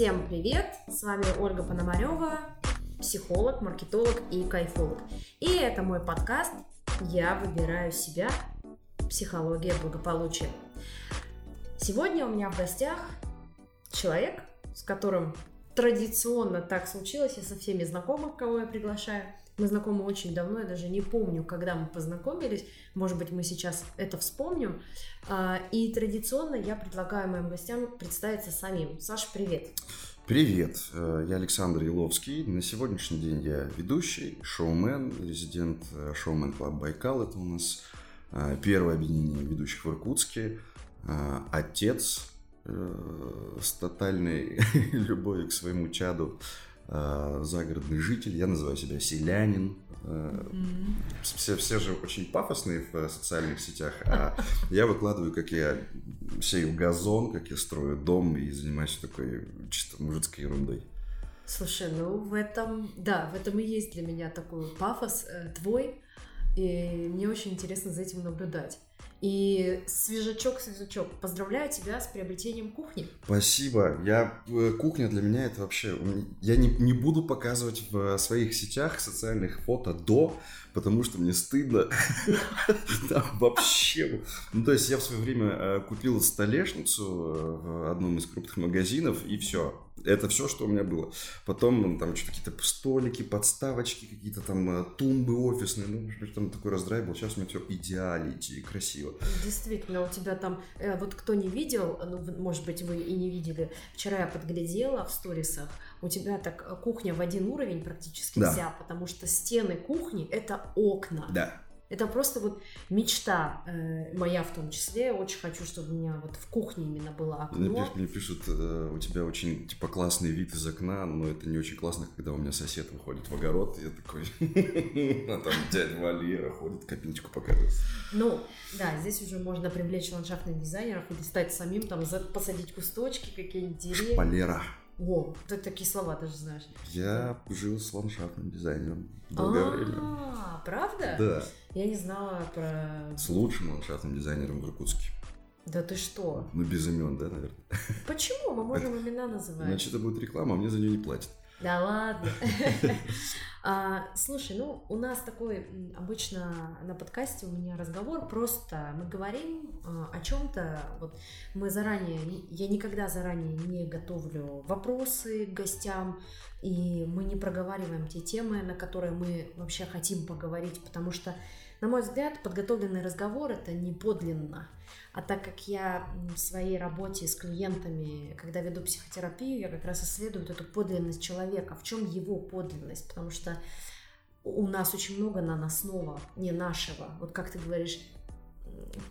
Всем привет! С вами Ольга Пономарева, психолог, маркетолог и кайфолог. И это мой подкаст «Я выбираю себя. Психология благополучия». Сегодня у меня в гостях человек, с которым традиционно так случилось, я со всеми знакомых, кого я приглашаю. Мы знакомы очень давно, я даже не помню, когда мы познакомились. Может быть, мы сейчас это вспомним. А, и традиционно я предлагаю моим гостям представиться самим. Саша, привет. Привет, э, я Александр Еловский. На сегодняшний день я ведущий, шоумен, резидент э, шоумен клаб Байкал. Это у нас э, первое объединение ведущих в Иркутске. Отец с тотальной любовью к своему чаду загородный житель, я называю себя селянин. Mm-hmm. Все, все же очень пафосные в социальных сетях, а я выкладываю, как я сею газон, как я строю дом и занимаюсь такой чисто мужицкой ерундой. Слушай, ну в этом, да, в этом и есть для меня такой пафос э, твой, и мне очень интересно за этим наблюдать. И свежачок, свежачок, поздравляю тебя с приобретением кухни. Спасибо. Я, э, кухня для меня это вообще... Я не, не буду показывать в своих сетях социальных фото до, потому что мне стыдно. вообще. Ну, то есть я в свое время э, купил столешницу э, в одном из крупных магазинов, и все. Это все, что у меня было. Потом ну, там что-то какие-то столики, подставочки, какие-то там тумбы офисные. Ну, в общем, там такой раздрай был. Сейчас у меня все идеально и красиво. Действительно, у тебя там, э, вот кто не видел, ну, может быть, вы и не видели, вчера я подглядела в сторисах, у тебя так э, кухня в один уровень практически да. вся, потому что стены кухни — это окна. Да. Это просто вот мечта э, моя в том числе. Очень хочу, чтобы у меня вот в кухне именно было окно. Мне, мне пишут, э, у тебя очень типа классный вид из окна, но это не очень классно, когда у меня сосед выходит в огород, и я такой, а там дядя Валера ходит, копилочку показывает. Ну, да, здесь уже можно привлечь ландшафтных дизайнеров или стать самим, там, посадить кусточки, какие-нибудь деревья. Шпалера. О, ты такие слова даже знаешь. Я жил с ландшафтным дизайнером долгое время. А, правда? Да. Я не знала про... С лучшим ландшафтным дизайнером в Иркутске. Да ты что? Ну, без имен, да, наверное? Почему? Мы можем имена называть. Значит, это будет реклама, а мне за нее не платят. Да ладно. А, слушай, ну у нас такой обычно на подкасте у меня разговор просто мы говорим а, о чем-то. Вот мы заранее, я никогда заранее не готовлю вопросы к гостям, и мы не проговариваем те темы, на которые мы вообще хотим поговорить, потому что, на мой взгляд, подготовленный разговор это не подлинно. А так как я в своей работе с клиентами, когда веду психотерапию, я как раз исследую эту подлинность человека, в чем его подлинность, потому что у нас очень много наносного, не нашего. Вот как ты говоришь,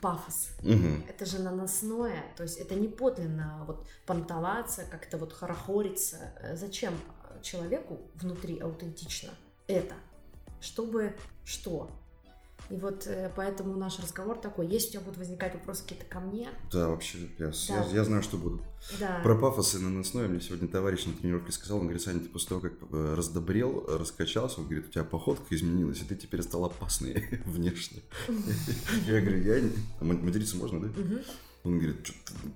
пафос. Угу. Это же наносное, то есть это не подлинно вот понтоваться, как-то вот хорохориться. Зачем человеку внутри аутентично это? Чтобы что? И вот э, поэтому наш разговор такой. Если у тебя будут возникать вопросы какие-то ко мне. Да, вообще, я, да. я, я знаю, что будут. Да. Про пафос и наносное мне сегодня товарищ на тренировке сказал, он говорит, Саня, ты после того, как э, раздобрел, раскачался, он говорит, у тебя походка изменилась, и ты теперь стал опасный внешне. Я говорю, я... Материться можно, да? Он говорит,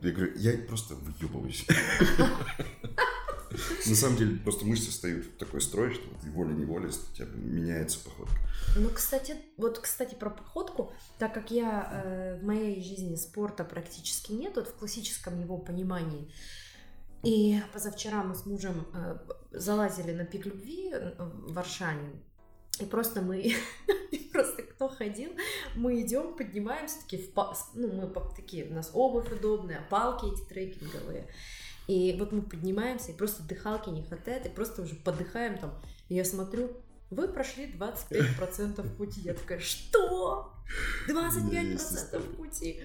я говорю, я просто выебываюсь. На самом деле, просто мышцы встают в такой строй, что вот волей-неволей у тебя меняется походка. Ну, кстати, вот, кстати, про походку, так как я э, в моей жизни спорта практически нет, вот в классическом его понимании, и позавчера мы с мужем э, залазили на пик любви э, в Варшане, и просто мы, просто кто ходил, мы идем, поднимаемся, такие, в, ну, мы такие, у нас обувь удобная, палки эти трекинговые, и вот мы поднимаемся, и просто дыхалки не хватает, и просто уже подыхаем там. И я смотрю, вы прошли 25% пути. Я такая, что? 25% пути?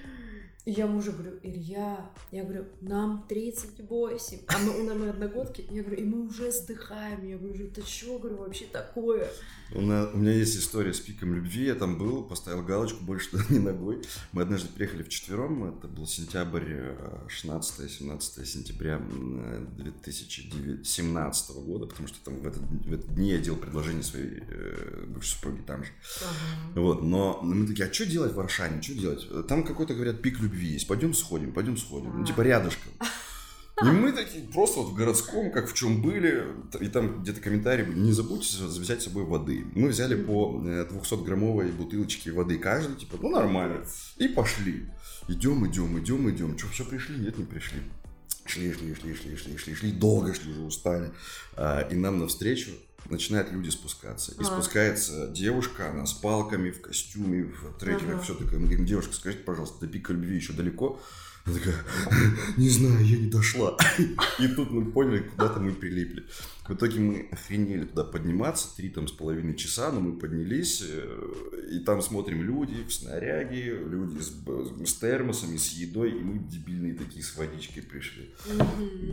И я мужу говорю, Илья, я говорю, нам 38, а мы, у нас одногодки, я говорю, и мы уже сдыхаем, я говорю, это что, говорю, вообще такое? У, нас, у меня есть история с пиком любви, я там был, поставил галочку, больше туда не ногой. Мы однажды приехали вчетвером, это был сенябрь, 16-17 э, сентября 2017 года, потому что там в этот, в этот дни я делал предложение своей э, бывшей супруге там же. Ага. Вот, но мы такие, а что делать в Варшане, что делать? Там какой-то, говорят, пик любви есть, пойдем сходим, пойдем сходим, ну типа рядышком. И мы такие просто вот в городском, как в чем были, и там где-то комментарий, не забудьте взять с собой воды. Мы взяли по 200-граммовой бутылочке воды каждый, типа, ну нормально, и пошли. Идем, идем, идем, идем. Что, все пришли? Нет, не пришли. Шли, шли, шли, шли, шли, шли, шли, долго шли, уже устали. А, и нам навстречу начинают люди спускаться. И а. спускается девушка, она с палками, в костюме, в трекерах, ага. все такое. Мы говорим, девушка, скажите, пожалуйста, до пика любви еще далеко? Она такая, не знаю, я не дошла. И тут мы поняли, куда-то мы прилипли. В итоге мы охренели туда подниматься, три там с половиной часа, но мы поднялись, э, и там смотрим люди в снаряге, люди с, с термосами, с едой, и мы дебильные такие с водичкой пришли.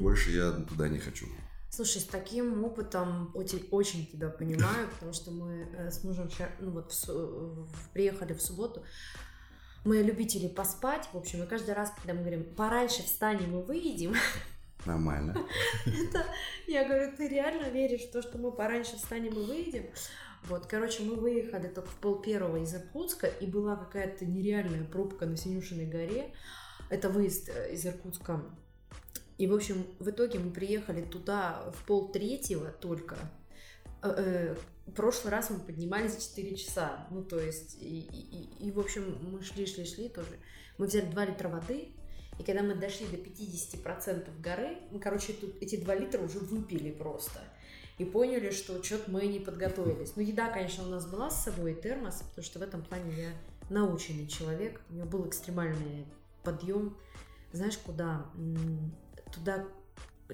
Больше я туда не хочу. Слушай, с таким опытом очень, очень тебя понимаю, потому что мы э, с мужем ну, вот, в, приехали в субботу, мы любители поспать, в общем, и каждый раз, когда мы говорим, пораньше встанем и выйдем, Нормально. Это, я говорю, ты реально веришь в то, что мы пораньше встанем и выйдем? Вот, короче, мы выехали только в пол первого из Иркутска, и была какая-то нереальная пробка на Синюшиной горе. Это выезд э, из Иркутска. И, в общем, в итоге мы приехали туда в пол третьего только. Э, э, прошлый раз мы поднимались 4 часа. Ну, то есть, и, и, и, в общем, мы шли, шли, шли тоже. Мы взяли 2 литра воды, и когда мы дошли до 50% горы, мы, короче, тут эти 2 литра уже выпили просто. И поняли, что что-то мы не подготовились. Ну, еда, конечно, у нас была с собой, и термос, потому что в этом плане я наученный человек. У меня был экстремальный подъем. Знаешь, куда? Туда,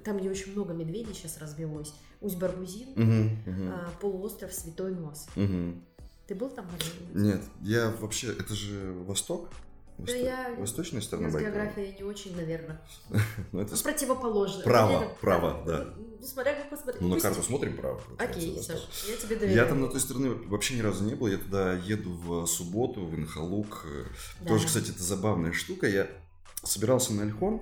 там, где очень много медведей сейчас развелось. Усть-Баргузин, угу, угу. А, полуостров Святой Нос. Угу. Ты был там? Нет, я вообще, это же Восток? Да я... Восточная сторона Байкала? география не очень, наверное. ну, это... Противоположно. Право, это... право, да. Ну, смотря как посмотреть. Ну, на карту смотрим право. Окей, Саш, я тебе доверяю. Я там на той стороне вообще ни разу не был. Я туда еду в субботу, в Инхалук. Да. Тоже, кстати, это забавная штука. Я собирался на Альхон,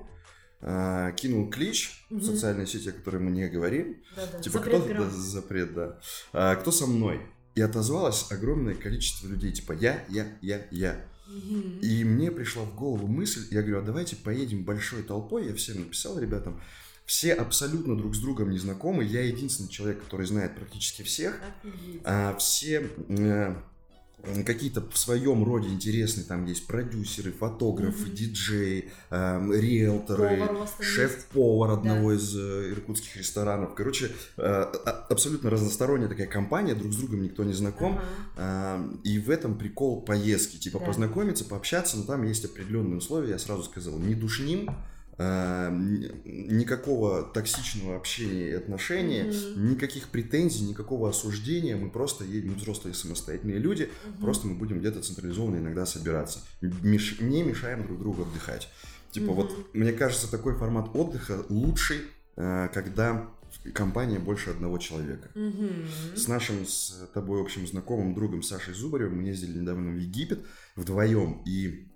Uh, кинул клич угу. в социальной сети, о которой мы не говорим. Да-да. Типа, запрет кто да, запрет, да. А, кто со мной? И отозвалось огромное количество людей, типа я, я, я, я. И мне пришла в голову мысль, я говорю, а давайте поедем большой толпой, я всем написал ребятам, все абсолютно друг с другом не знакомы, я единственный человек, который знает практически всех, а все э, какие-то в своем роде интересные, там есть продюсеры, фотографы, mm-hmm. диджеи, э, риэлторы, шеф-повар одного да. из э, иркутских ресторанов. Короче, э, абсолютно разносторонняя такая компания, друг с другом никто не знаком. Uh-huh. Э, и в этом прикол поездки, типа да. познакомиться, пообщаться, но там есть определенные условия, я сразу сказал, не душним, никакого токсичного общения и отношения, mm-hmm. никаких претензий, никакого осуждения. Мы просто едем, взрослые самостоятельные люди, mm-hmm. просто мы будем где-то централизованно иногда собираться. Меш, не мешаем друг другу отдыхать. Типа mm-hmm. вот, мне кажется, такой формат отдыха лучший, э, когда компания больше одного человека. Mm-hmm. С нашим с тобой общим знакомым другом Сашей Зубаревым мы ездили недавно в Египет вдвоем, и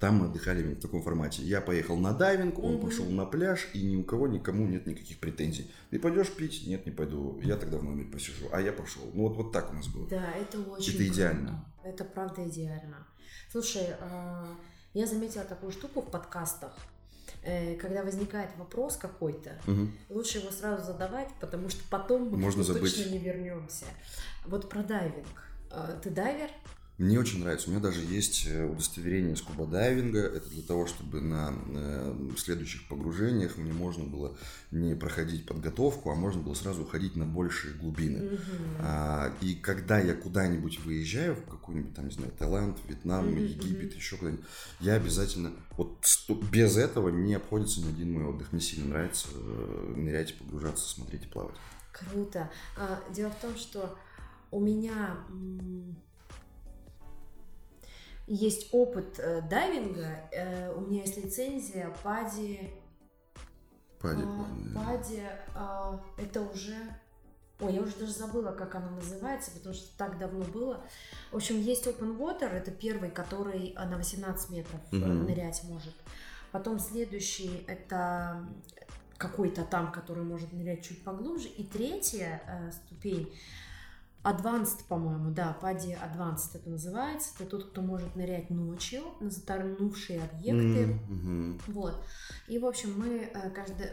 там мы отдыхали в таком формате. Я поехал на дайвинг, он угу. пошел на пляж, и ни у кого никому нет никаких претензий. Ты пойдешь пить? Нет, не пойду. Я тогда в номере посижу. А я пошел. Ну вот, вот так у нас было. Да, это очень Это идеально. Круто. Это правда идеально. Слушай, а, я заметила такую штуку в подкастах. Э, когда возникает вопрос какой-то, угу. лучше его сразу задавать, потому что потом мы Можно забыть. точно не вернемся. Вот про дайвинг. А, ты дайвер? Мне очень нравится. У меня даже есть э, удостоверение скуба-дайвинга. Это для того, чтобы на э, следующих погружениях мне можно было не проходить подготовку, а можно было сразу уходить на большие глубины. Mm-hmm. А, и когда я куда-нибудь выезжаю, в какой-нибудь там, не знаю, Таиланд, Вьетнам, mm-hmm. Египет, еще куда-нибудь, я обязательно, вот без этого не обходится ни один мой отдых. Мне сильно нравится э, нырять, погружаться, смотреть и плавать. Круто. А, дело в том, что у меня есть опыт э, дайвинга, э, у меня есть лицензия Пади. Пади. Э, Пади, э, это уже... Ой, я уже даже забыла, как она называется, потому что так давно было. В общем, есть Open Water, это первый, который на 18 метров угу. нырять может. Потом следующий это какой-то там, который может нырять чуть поглубже. И третья э, ступень Advanced, по-моему, да, PADI Advanced это называется. Это тот, кто может нырять ночью на затонувшие объекты. Мгм. Вот. И, в общем, мы, э, каждый,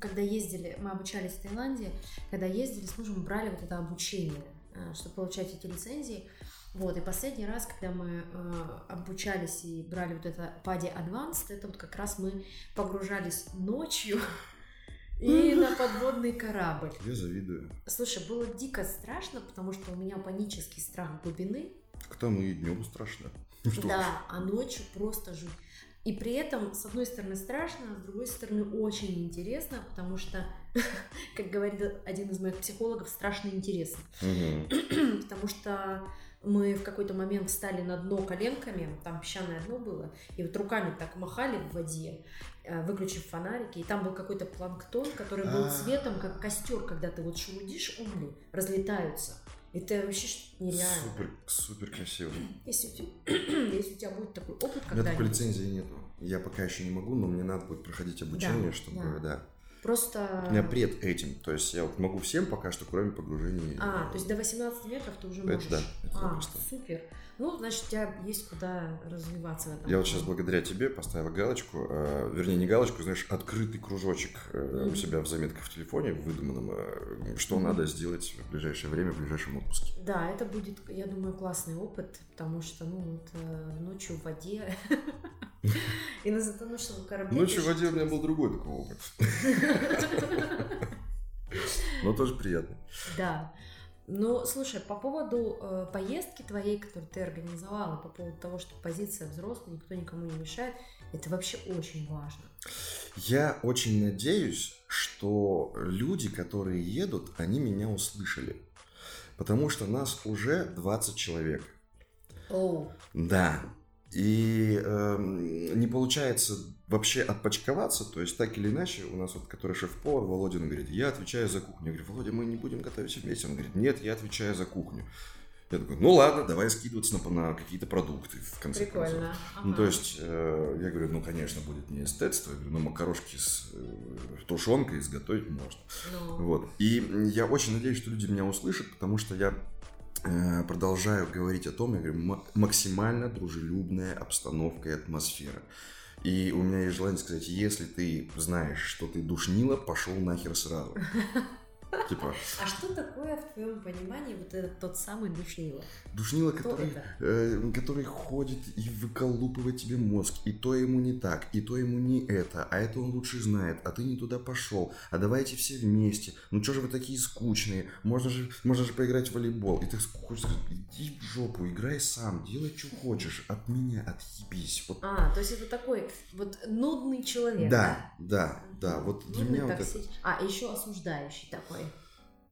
когда ездили, мы обучались в Таиланде, когда ездили с мужем, брали вот это обучение, э, чтобы получать эти лицензии. Вот, и последний раз, когда мы э, обучались и брали вот это PADI Advanced, это вот как раз мы погружались ночью и на подводный корабль. Я завидую. Слушай, было дико страшно, потому что у меня панический страх глубины. Так там и днем страшно. Что Да, а ночью просто жуть. И при этом, с одной стороны, страшно, а с другой стороны, очень интересно, потому что, как говорит один из моих психологов, страшно интересно. Мгм. Потому что мы в какой-то момент встали на дно коленками, там песчаное дно было, и вот руками так махали в воде, выключив фонарики, и там был какой-то планктон, который был А. цветом, как костер, когда ты вот шелудишь угли, разлетаются. Это вообще нереально. Супер, супер красиво. Если у, тебя, если у тебя будет такой опыт У меня такой лицензии нету. Я пока еще не могу, но мне надо будет проходить обучение, чтобы, да. да. просто... У меня пред этим. То есть я вот могу всем пока что, кроме погружений. А, то есть до 18 метров ты уже Это можешь. да, это а, супер. Ну, значит, у тебя есть куда развиваться в этом. Я вот сейчас благодаря тебе поставил галочку, э, вернее не галочку, знаешь, открытый кружочек э, у себя в заметках в телефоне, выдуманном, э, что надо сделать в ближайшее время, в ближайшем отпуске. Да, это будет, я думаю, классный опыт, потому что, ну, вот э, ночью в воде и на затонувшем корабле. Ночью в воде у меня был другой такой опыт. Но тоже приятно. Да. Ну, слушай, по поводу э, поездки твоей, которую ты организовала, по поводу того, что позиция взрослая, никто никому не мешает, это вообще очень важно. Я очень надеюсь, что люди, которые едут, они меня услышали. Потому что нас уже 20 человек. Оу. Да. И эм, не получается вообще отпочковаться, то есть так или иначе, у нас вот, который шеф-повар, Володин говорит, я отвечаю за кухню. Я говорю, Володя, мы не будем готовить вместе. Он говорит, нет, я отвечаю за кухню. Я такой, ну ладно, давай скидываться на, на какие-то продукты, в конце концов. Прикольно. Ну, Ага. то есть, э, я говорю, ну, конечно, будет не эстетство. Я говорю, ну, макарошки с э, тушенкой изготовить можно. Ну, Вот. И я очень надеюсь, что люди меня услышат, потому что я э, продолжаю говорить о том, я говорю, ма- максимально дружелюбная обстановка и атмосфера. И у меня есть желание сказать, если ты знаешь, что ты душнила, пошел нахер сразу. Типа, А что такое в твоем понимании вот этот тот самый душнило? душнила, Кто который, э, который ходит и выколупывает тебе мозг, и то ему не так, и то ему не это, а это он лучше знает, а ты не туда пошел, а давайте все вместе, ну что же вы такие скучные, можно же, можно же поиграть в волейбол, и ты хочешь сказать, иди в жопу, играй сам, делай, что хочешь, от меня отъебись, вот. А, то есть это такой вот нудный человек. да, да, да, вот для Нудный, меня вот это, А, еще осуждающий такой.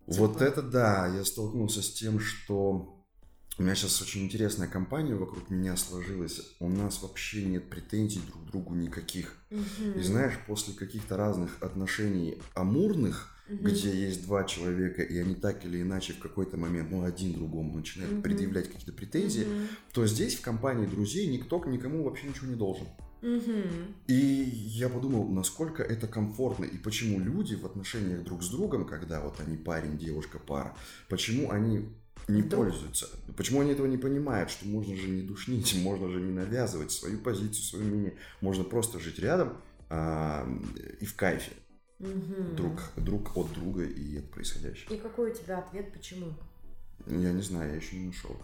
Вот Типа. это да, я столкнулся с тем, что у меня сейчас очень интересная компания вокруг меня сложилась. У нас вообще нет претензий друг к другу никаких. Мгм. И знаешь, после каких-то разных отношений амурных, Мгм. где есть два человека, и они так или иначе в какой-то момент, ну, один другому начинает Мгм. предъявлять какие-то претензии, Мгм. то здесь в компании друзей никто никому вообще ничего не должен. И я подумал, насколько это комфортно и почему люди в отношениях друг с другом, когда вот они парень, девушка, пара, почему они не Вдруг? пользуются, почему они этого не понимают, что можно же не душнить, можно же не навязывать свою позицию, свое мнение, можно просто жить рядом а, и в кайфе Мгм. друг, друг от друга и от происходящего. И какой у тебя ответ, почему? Я не знаю, я еще не нашел.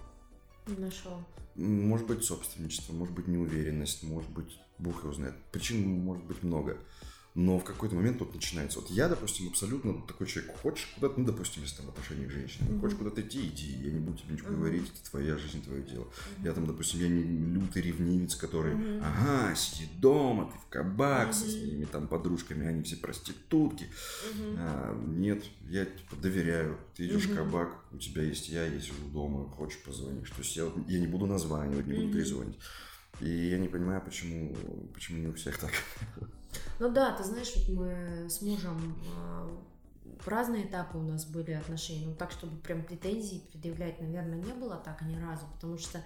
Не нашел. Может быть собственничество, может быть неуверенность, может быть бог его знает. Причин может быть много. Но в какой-то момент тут начинается. Вот я, допустим, абсолютно такой человек. Хочешь куда-то, ну, допустим, если там в отношениях к женщине. Мгм. Хочешь куда-то идти, иди. Я не буду тебе ничего Мгм. говорить. Это твоя жизнь, твое дело. Мгм. Я там, допустим, я не лютый ревнивец, который, Мгм. ага, сиди дома, ты в кабак со Мгм. своими там подружками, они все проститутки. Мгм. А, нет, я типа, доверяю. Ты идешь Мгм. в кабак, у тебя есть я, я сижу дома, хочешь позвонишь. То есть я, вот- я не буду названивать, не буду Мгм. трезвонить. И я не понимаю, почему, почему не у всех так. Ну да, ты знаешь, вот мы с мужем, а, разные этапы у нас были отношений, ну так, чтобы прям претензий предъявлять, наверное, не было так ни разу, потому что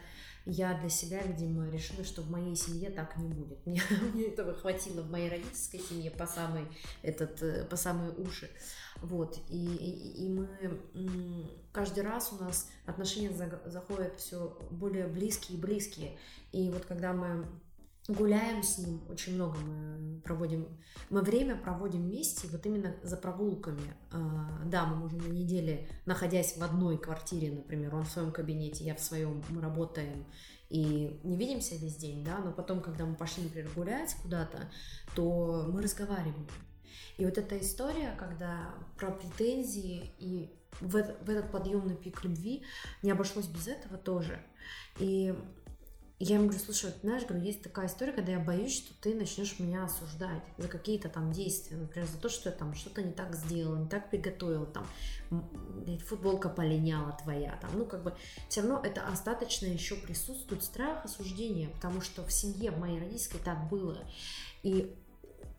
я для себя, видимо, решила, что в моей семье так не будет. Мне, мне этого хватило в моей родительской семье по самой, этот, э, по самые уши. Вот, и, и, и мы каждый раз у нас отношения заходят все более близкие и близкие. И вот когда мы гуляем с ним, очень много мы проводим, мы время проводим вместе, вот именно за прогулками. А, да, мы можем на неделе, находясь в одной квартире, например, он в своем кабинете, я в своем, мы работаем и не видимся весь день, да, но потом, когда мы пошли, например, гулять куда-то, то мы разговариваем. И вот эта история, когда про претензии и в, в этот подъемный пик любви не обошлось без этого тоже. И я ему говорю, слушай, вот, знаешь, говорю, есть такая история, когда я боюсь, что ты начнешь меня осуждать за какие-то там действия, например, за то, что я там что-то не так сделала, не так приготовила, там, футболка полиняла твоя, там, ну, как бы, все равно это остаточно еще присутствует страх осуждения, потому что в семье, в моей родительской так было. И,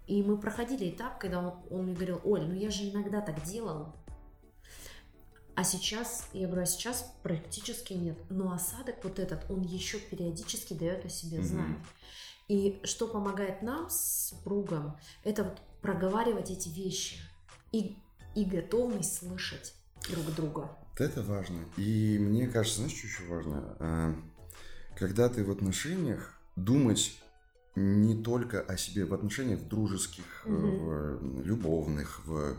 и мы проходили этап, когда он, он мне говорил, Оль, ну я же иногда так делал, а сейчас, я говорю, а сейчас практически нет. Но осадок вот этот, он еще периодически дает о себе знать. Mm-hmm. И что помогает нам с супругом, это вот проговаривать эти вещи и, и готовность слышать друг друга. Это важно. И мне кажется, знаешь, что еще важно? А, когда ты в отношениях, думать не только о себе в отношениях в дружеских, угу. в любовных, в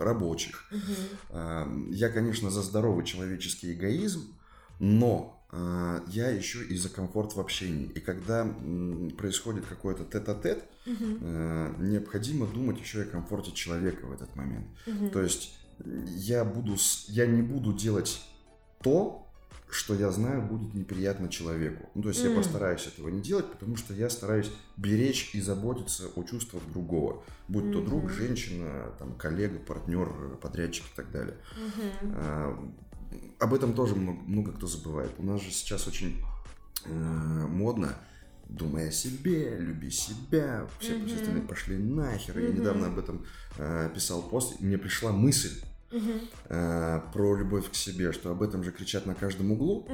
рабочих. Угу. Я, конечно, за здоровый человеческий эгоизм, но а, я еще и за комфорт в общении. И когда происходит какой-то тет-а-тет, угу. необходимо думать еще и о комфорте человека в этот момент. Угу. То есть я буду, я не буду делать то, что я знаю будет неприятно человеку. Ну, то есть mm. я постараюсь этого не делать, потому что я стараюсь беречь и заботиться о чувствах другого. Будь mm-hmm. то друг, женщина, там, коллега, партнер, подрядчик и так далее. Mm-hmm. А, об этом тоже много, много кто забывает. У нас же сейчас очень э, модно думай о себе, люби себя, все mm-hmm. остальные пошли нахер. Mm-hmm. Я недавно об этом э, писал пост, и мне пришла мысль. Э, про любовь к себе, что об этом же кричат на каждом углу.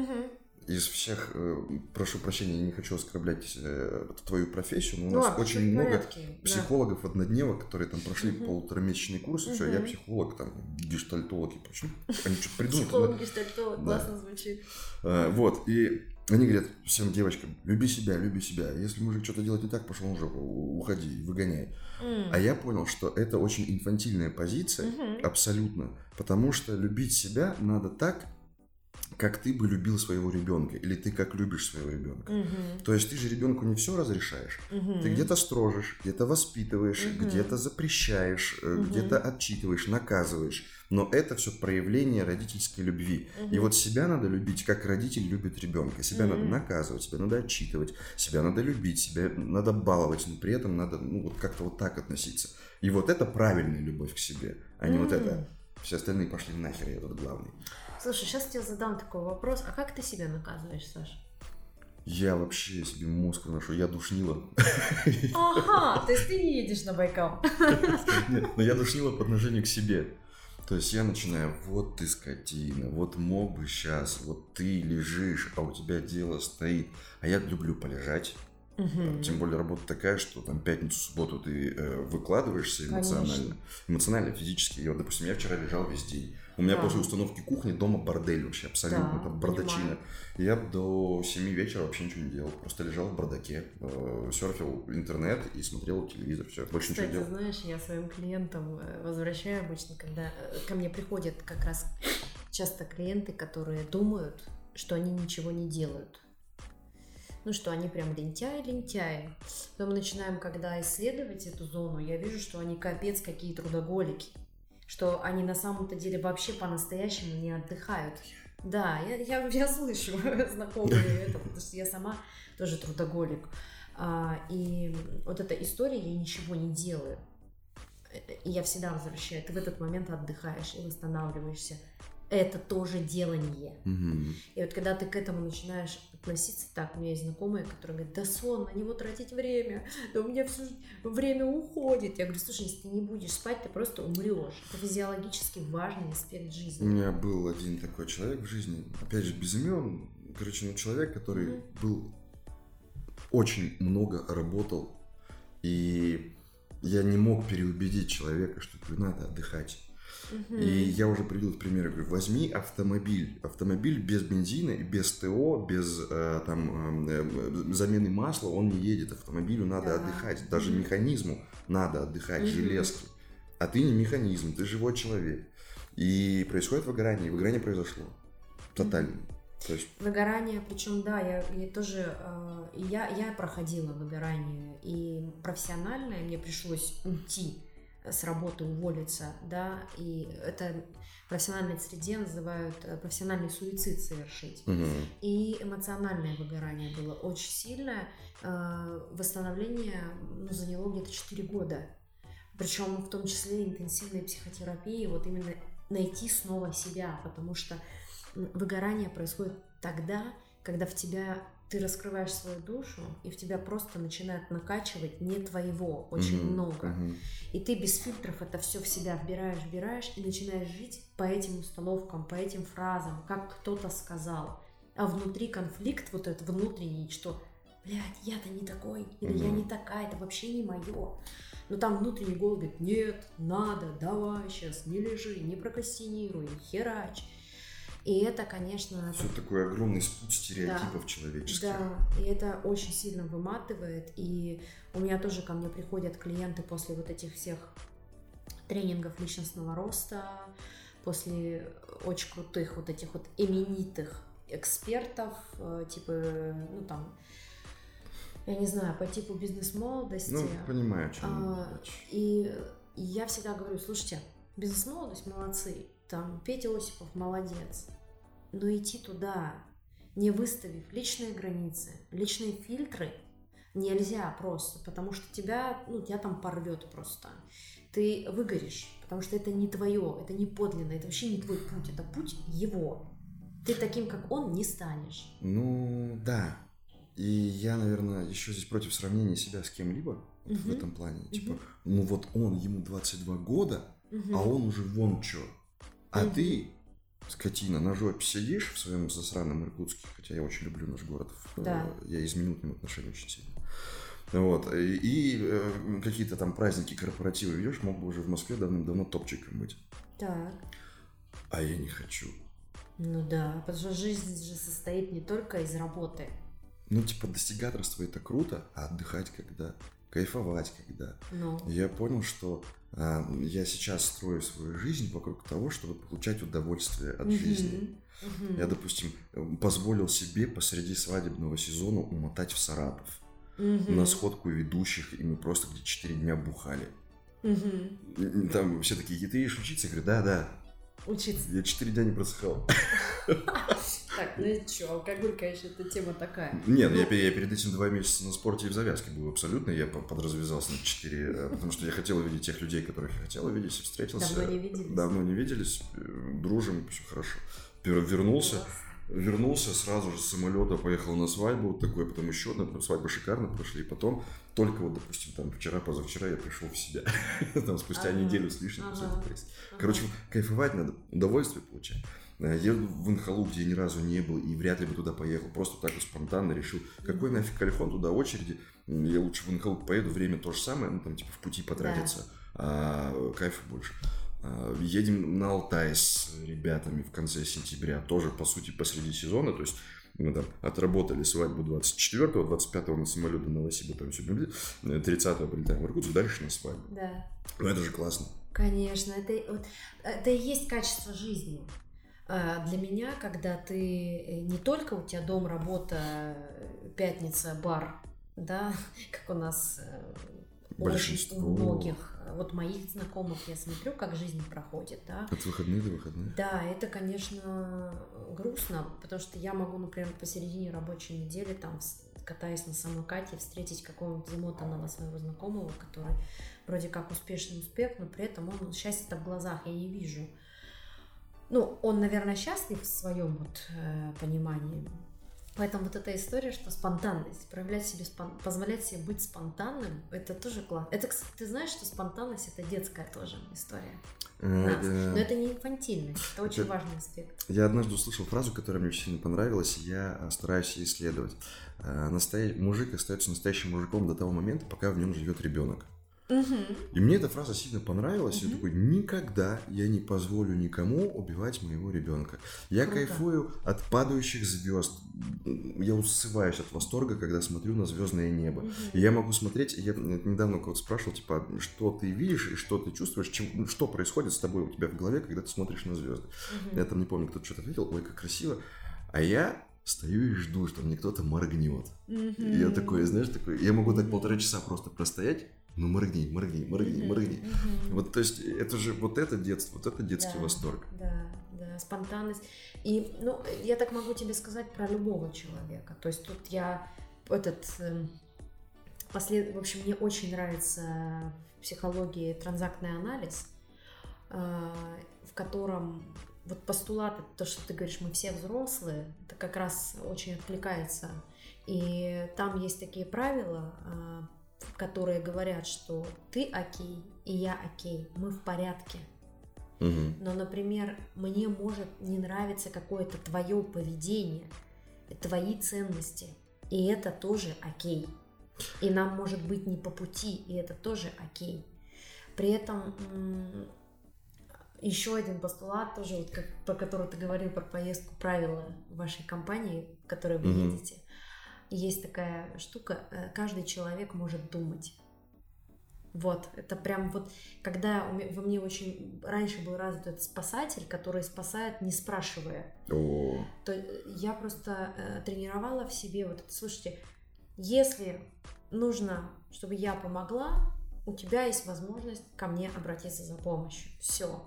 Из всех, э, прошу прощения, я не хочу оскорблять э, твою профессию, но у ну, нас очень много порядке, психологов да. однодневок, которые там прошли угу. полуторамесячный курс, и все, я психолог, там, гештальтолог и прочее. Они что-то придумали. Психолог, гештальтолог, классно звучит. Э, вот, и они говорят всем девочкам, люби себя, люби себя. Если мужик что-то делает не так, пошел уже, уходи, выгоняй. Mm. А я понял, что это очень инфантильная позиция, mm-hmm. абсолютно. Потому что любить себя надо так, как ты бы любил своего ребенка, или ты как любишь своего ребенка. Угу. То есть ты же ребенку не все разрешаешь. Угу. Ты где-то строжишь, где-то воспитываешь, угу. где-то запрещаешь, угу. где-то отчитываешь, наказываешь. Но это все проявление родительской любви. Угу. И вот себя надо любить, как родитель любит ребенка. Себя угу. надо наказывать, себя надо отчитывать, себя надо любить, себя надо баловать, но при этом надо ну, вот как-то вот так относиться. И вот это правильная любовь к себе, а не угу. вот это. Все остальные пошли нахер, я тут главный. Слушай, сейчас тебе задам такой вопрос. А как ты себя наказываешь, Саша? Я вообще себе мозг выношу, я душнила. Ага, то есть ты не едешь на Байкал. Нет, но я душнила по отношению к себе. То есть я начинаю, вот ты скотина, вот мог бы сейчас, вот ты лежишь, а у тебя дело стоит. А я люблю полежать. Угу. Тем более работа такая, что там пятницу, субботу ты э, выкладываешься эмоционально. Конечно. Эмоционально, физически. Я, вот, допустим, я вчера лежал весь день. У меня да. после установки кухни дома бордель вообще, абсолютно, да, там бардачина. Я до 7 вечера вообще ничего не делал, просто лежал в бардаке, э, серфил интернет и смотрел телевизор, все, больше Кстати, ничего не делал. знаешь, я своим клиентам э, возвращаю обычно, когда э, ко мне приходят как раз часто клиенты, которые думают, что они ничего не делают. Ну что, они прям лентяи-лентяи. Потом мы начинаем, когда исследовать эту зону, я вижу, что они капец какие трудоголики что они на самом-то деле вообще по-настоящему не отдыхают. Да, я, я, я слышу знакомые это, потому что я сама тоже трудоголик. А, и вот эта история, я ничего не делаю. И я всегда возвращаю. Ты в этот момент отдыхаешь и восстанавливаешься. Это тоже делание. Мгм. И вот когда ты к этому начинаешь относиться так, у меня есть знакомые, которые говорят, да сон, на него тратить время, да у меня все время уходит. Я говорю, слушай, если ты не будешь спать, ты просто умрешь. Это физиологически важный аспект У жизни. меня был один такой человек в жизни, опять же, без имен. Короче, ну, человек, который Мгм. был очень много работал, и я не мог переубедить человека, что говорю, надо отдыхать. И я уже привел пример, говорю, возьми автомобиль, автомобиль без бензина, без ТО, без э, там э, э, замены масла, он не едет. Автомобилю надо Да. отдыхать, даже Мгм. механизму надо отдыхать, Мгм. железки. А ты не механизм, ты живой человек. И происходит выгорание, и выгорание произошло. Тотально. То есть, Выгорание, причем, да, я, я тоже, э, я, я проходила выгорание, и профессиональное, мне пришлось уйти с работы, уволиться, да, и это в профессиональной среде называют э, профессиональный суицид совершить. мгм. И эмоциональное выгорание было очень сильное. Э, Восстановление ну, заняло где-то 4 года. Причем в том числе интенсивной психотерапии, вот именно найти снова себя, потому что выгорание происходит тогда, когда в тебя ты раскрываешь свою душу, и в тебя просто начинает накачивать не твоего очень Мгм. много. Мгм. И ты без фильтров это все в себя вбираешь, вбираешь и начинаешь жить по этим установкам, по этим фразам, как кто-то сказал. А внутри конфликт вот этот внутренний, что, блядь, я-то не такой, или я Мгм. не такая, это вообще не мое. Но там внутренний голос говорит, нет, надо, давай сейчас, не лежи, не прокрастинируй, херач. И это, конечно, Все такой огромный спут стереотипов человеческих. да, и это очень сильно выматывает. И у меня тоже ко мне приходят клиенты после вот этих всех тренингов личностного роста, после очень крутых вот этих вот именитых экспертов, э, типа, ну там, я не знаю, по типу бизнес-молодости. Ну, понимаю, о чем А. И я всегда говорю, слушайте, бизнес-молодость молодцы, там Петя Осипов молодец, но идти туда, не выставив личные границы, личные фильтры, нельзя просто, потому что тебя, ну, тебя там порвет просто. Ты выгоришь, потому что это не твое, это не подлинно, это вообще не твой путь, это путь его. Ты таким, как он, не станешь. Ну, да. И я, наверное, еще здесь против сравнения себя с кем-либо вот в Мгм. этом плане. Типа, ну вот он, ему 22 года, Мгм. а он уже вон чё. А Мгм. ты, скотина, на жопе сидишь в своем засраном Иркутске, хотя я очень люблю наш город. Да. Э, Я изменил к нему отношение очень сильно. Вот. И, и, э, какие-то там праздники, корпоративы ведешь, мог бы уже в Москве давным-давно топчиком быть. Так. А я не хочу. Ну да, потому что жизнь же состоит не только из работы. Ну, типа, достигаторство это круто, а отдыхать когда? Кайфовать когда? Ну, Я понял, что я сейчас строю свою жизнь вокруг того, чтобы получать удовольствие от Мгм. жизни. Мгм. Я, допустим, э, позволил себе посреди свадебного сезона умотать в Саратов Мгм. на сходку ведущих, и мы просто где 4 дня бухали. И Там все такие, «И ты идешь учиться? Я говорю, да, да. Учиться. Я 4 дня не просыхал. Так, ну и чё, алкоголь, конечно, это тема такая. Нет, я, пе- я перед этим два месяца на спорте и в завязке был абсолютно. Я по- подразвязался на 4, потому что я хотел увидеть тех людей, которых я хотел увидеть, и встретился. Давно не виделись. Давно не виделись, э, дружим, все хорошо. Вернулся, вернулся сразу же с самолета, поехал на свадьбу, такой, потом еще одна, потом свадьба шикарно прошли, потом только вот, допустим, там вчера, позавчера я пришел в себя, там спустя Ага, неделю с лишним ага. этого рейса. Короче, кайфовать надо, удовольствие получать. Э, Еду в Инхалу, где я ни разу не был, и вряд ли бы туда поехал. Просто так вот спонтанно решил, какой нафиг Калихон, туда очереди. Я лучше в Инхалу поеду, время то же самое, ну там типа в пути потратится, а кайфа больше. А, Едем на Алтай с ребятами в конце сентября, тоже, по сути, посреди сезона, то есть мы там отработали свадьбу 24-го, 25-го на самолет до Новосиба, там все, 30-го прилетаем в Иркутск, дальше на свадьбу. Да, Ну это же классно. конечно, это, вот, это и есть качество жизни. А, Для меня, когда ты э, не только у тебя дом, работа, пятница, бар, да, как у нас э, Большинство. многих, вот моих знакомых, я смотрю, как жизнь проходит, да, От выходных до выходных. Да, это, конечно, грустно, потому что я могу, например, посередине рабочей недели, там, катаясь на самокате, встретить какого-нибудь замотанного своего знакомого, который вроде как успешный успех, но при этом он счастья-то в глазах я не вижу. ну, он, наверное, счастлив в своем вот э, понимании. Поэтому вот эта история, что спонтанность, проявлять себе, спон... позволять себе быть спонтанным, это тоже классно. Это, кстати, ты знаешь, что спонтанность это детская тоже история. Э, нас. Но это не инфантильность, это очень Это- важный аспект. Я однажды услышал фразу, которая мне очень сильно понравилась, и я э, стараюсь ее исследовать. Э, настоя- Мужик остается настоящим мужиком до того момента, пока в нем живет ребенок. И мне эта фраза сильно понравилась. Я такой, никогда я не позволю никому убивать моего ребенка. Я Круто. кайфую от падающих звезд. Я усываюсь от восторга, когда смотрю на звездное небо. И я могу смотреть, я недавно кого-то спрашивал, типа, что ты видишь и что ты чувствуешь, чем, ну, что происходит с тобой у тебя в голове, когда ты смотришь на звезды. Я там не помню, кто-то что-то ответил, ой, как красиво. А я стою и жду, что мне кто-то моргнет. Я такой, знаешь, такой, я могу так полтора часа просто простоять, ну моргни, моргни, моргни, моргни. Вот, то есть, это же вот это детство, вот это детский Да. восторг. Да, да, спонтанность. И, ну, я так могу тебе сказать про любого человека. То есть тут я этот эм, послед... в общем, мне очень нравится в психологии транзактный анализ, э, в котором вот постулат, то, что ты говоришь, мы все взрослые, это как раз очень откликается. И там есть такие правила, э, которые говорят, что ты окей, и я окей, мы в порядке. Мгм. Но, например, мне может не нравиться какое-то твое поведение, твои ценности, и это тоже окей. И нам может быть не по пути, и это тоже окей. При этом еще один постулат, тоже вот как, про который ты говорил, про поездку правила вашей компании, в которой вы Мгм. едете. Есть такая штука, э, каждый человек может думать. Вот, это прям вот, когда во мне очень раньше был развит этот спасатель, который спасает, не спрашивая. О, То я просто э, тренировала в себе вот это. Слушайте, если нужно, чтобы я помогла, у тебя есть возможность ко мне обратиться за помощью. Все.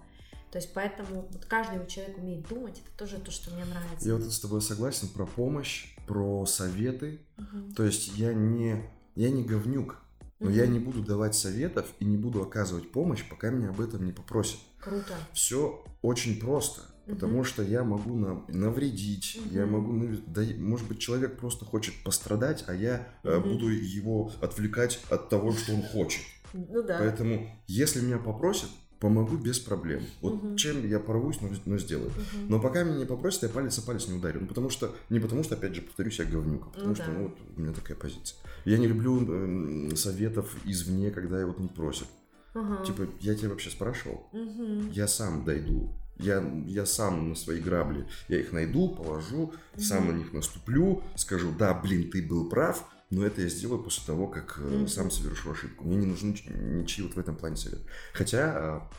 То есть поэтому вот каждый человек умеет думать, это тоже то, что мне нравится. я вот с тобой согласен про помощь, про советы. Мгм. То есть я не, я не говнюк, но я Мгм. не буду давать советов и не буду оказывать помощь, пока меня об этом не попросят. Круто. Все очень просто, потому Мгм. что я могу на- навредить, я Мгм. могу, наве- да, может быть, человек просто хочет пострадать, а я э, Мгм. буду его отвлекать от того, что он хочет. Ну да. Поэтому, если меня попросят, помогу без проблем. Вот Мгм. чем я порвусь, но, но сделаю. Мгм. Но пока меня не попросят, я палец о палец не ударю. Ну, потому что, не потому что, опять же, повторюсь, я говнюк, а потому Ну что, да. ну, вот у меня такая позиция. Я не люблю эм, советов извне, когда вот не просят. Ага. Типа, я тебя вообще спрашивал? Мгм. Я сам дойду. Я, я сам на свои грабли. Я их найду, положу, сам на них наступлю, скажу, да, блин, ты был прав, но это я сделаю после того, как Мгм. сам совершу ошибку. Мне не нужны ничьи вот в этом плане совет. Хотя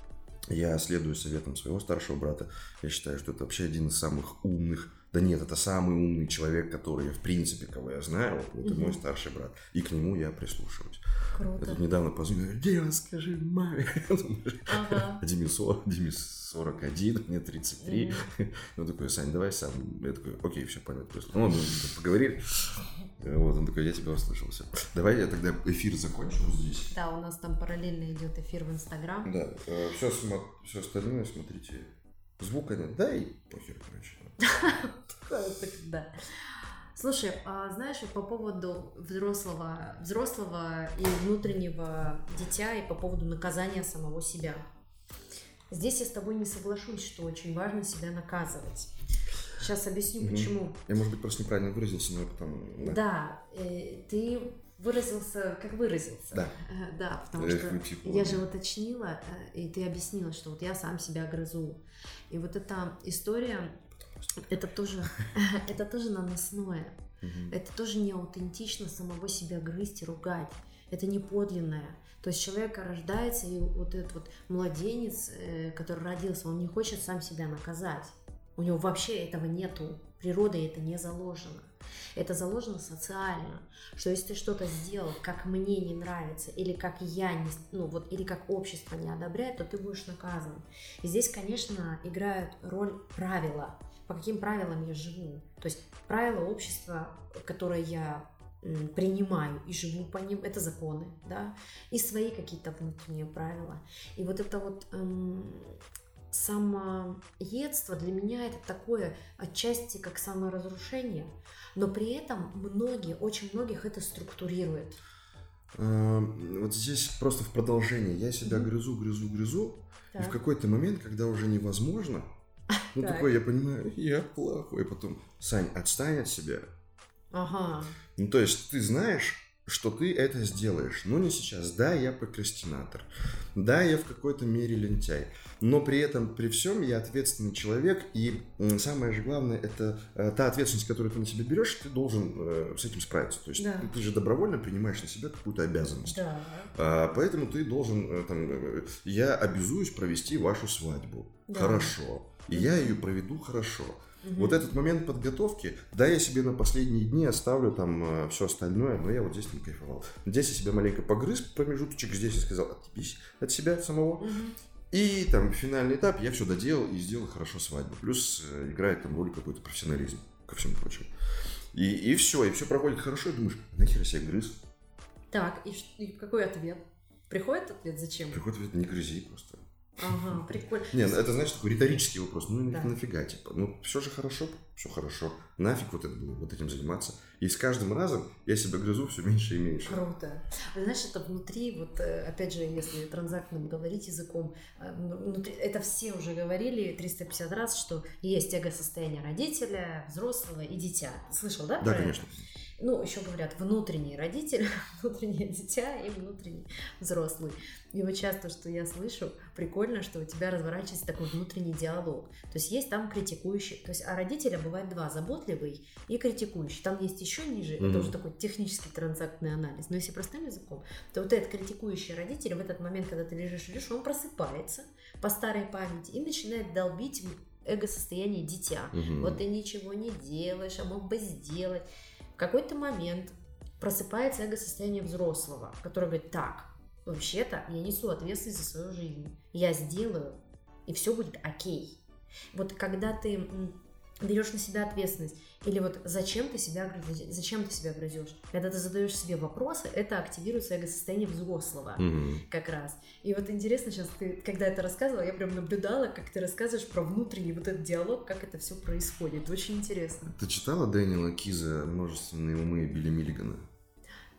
э, я следую советам своего старшего брата. Я считаю, что это вообще один из самых умных. Да нет, это самый умный человек, который я, в принципе, кого я знаю. Вот это Мгм. мой старший брат. И к нему я прислушиваюсь. Я Круто. тут недавно позвонил, говорю, Дима, скажи маме. Ага. Диме 40, Диме 41, мне 33. Мгм. Он такой, Сань, давай сам. Я такой, окей, все, понял. Просто, ну, мы поговорили. Вот, он такой, я тебя услышал, все. Давай я тогда эфир закончу вот здесь. Да, у нас там параллельно идет эфир в Инстаграм. Да, все, все остальное смотрите. Звука нет, да и похер, короче. Когда. Слушай, а знаешь, по поводу взрослого, взрослого и внутреннего дитя и по поводу наказания самого себя. Здесь я с тобой не соглашусь, что очень важно себя наказывать. Сейчас объясню, Мгм. почему. Я, может быть, просто неправильно выразился, но я потом... Да. Да, э, ты выразился, как выразился. Да. Э, Да, потому Я что я же уточнила, э, и ты объяснила, что вот я сам себя грызу. И вот эта история, это тоже, это тоже наносное. Это тоже не аутентично самого себя грызть и ругать. Это не подлинное. То есть человек рождается, и вот этот вот младенец, э, который родился, он не хочет сам себя наказать. У него вообще этого нету. Природой это не заложено. Это заложено социально, что если ты что-то сделал, как мне не нравится, или как я не, ну вот, или как общество не одобряет, то ты будешь наказан. И здесь, конечно, играют роль правила. По каким правилам я живу? То есть правила общества, которые я принимаю и живу по ним, это законы, да, и свои какие-то внутренние правила. И вот это вот эм, самоедство для меня это такое отчасти как саморазрушение, но при этом многие, очень многих это структурирует. Эм, вот здесь просто в продолжение. Я себя грызу, грызу, грызу, так. и в какой-то момент, когда уже невозможно, ну так. такой, я понимаю, я плохой, потом, Сань, отстань от себя. Ага. Ну, то есть ты знаешь, что ты это сделаешь. Но не сейчас. Да, я прокрастинатор. Да, я в какой-то мере лентяй. Но при этом, при всем, я ответственный человек. И самое же главное, это э, та ответственность, которую ты на себя берешь, ты должен э, с этим справиться. То есть да. ты, ты же добровольно принимаешь на себя какую-то обязанность. Да. А, поэтому ты должен, э, там, я обязуюсь провести вашу свадьбу. Да. Хорошо. И я ее проведу хорошо. Угу. Вот этот момент подготовки, да, я себе на последние дни оставлю там э, все остальное, но я вот здесь не кайфовал. Здесь я себя маленько погрыз промежуточек, здесь я сказал, отъебись от себя самого. Угу. И там финальный этап я все доделал и сделал хорошо свадьбу. Плюс э, играет там роль какой-то профессионализм, ко всему прочему. И, и все, и все проходит хорошо, и думаешь, нахер я себя грыз. Так, и, и какой ответ? Приходит ответ, зачем? Приходит ответ, не грызи просто. Ага, прикольно. Не, ну, это, знаешь, такой риторический вопрос. Ну, да. нафига, типа, ну, все же хорошо, все хорошо. Нафиг вот, это, вот этим заниматься. И с каждым разом я себя грызу все меньше и меньше. Круто. Знаешь, это внутри, вот, э, опять же, если транзактным говорить языком, э, внутри, это все уже говорили 350 раз, что есть эго-состояние родителя, взрослого и дитя. Слышал, да? Да, конечно. Это? Ну, еще говорят, внутренний родитель, внутреннее дитя и внутренний взрослый. И вот часто, что я слышу, прикольно, что у тебя разворачивается такой внутренний диалог. То есть есть там критикующий, то есть а родителя бывает два, заботливый и критикующий. Там есть еще ниже, mm-hmm. это уже такой технический транзактный анализ. Но если простым языком, то вот этот критикующий родитель в этот момент, когда ты лежишь, лежишь, он просыпается по старой памяти и начинает долбить эго-состояние дитя. Mm-hmm. Вот ты ничего не делаешь, а мог бы сделать какой-то момент просыпается эго-состояние взрослого, который говорит, так, вообще-то я несу ответственность за свою жизнь, я сделаю, и все будет окей. Вот когда ты берешь на себя ответственность, или вот зачем ты себя зачем ты себя грызешь? Когда ты задаешь себе вопросы, это активируется эго-состояние взрослого mm-hmm. как раз. И вот интересно сейчас, ты, когда это рассказывала, я прям наблюдала, как ты рассказываешь про внутренний вот этот диалог, как это все происходит. Очень интересно. Ты читала Дэниела Киза «Множественные умы» Билли Миллигана?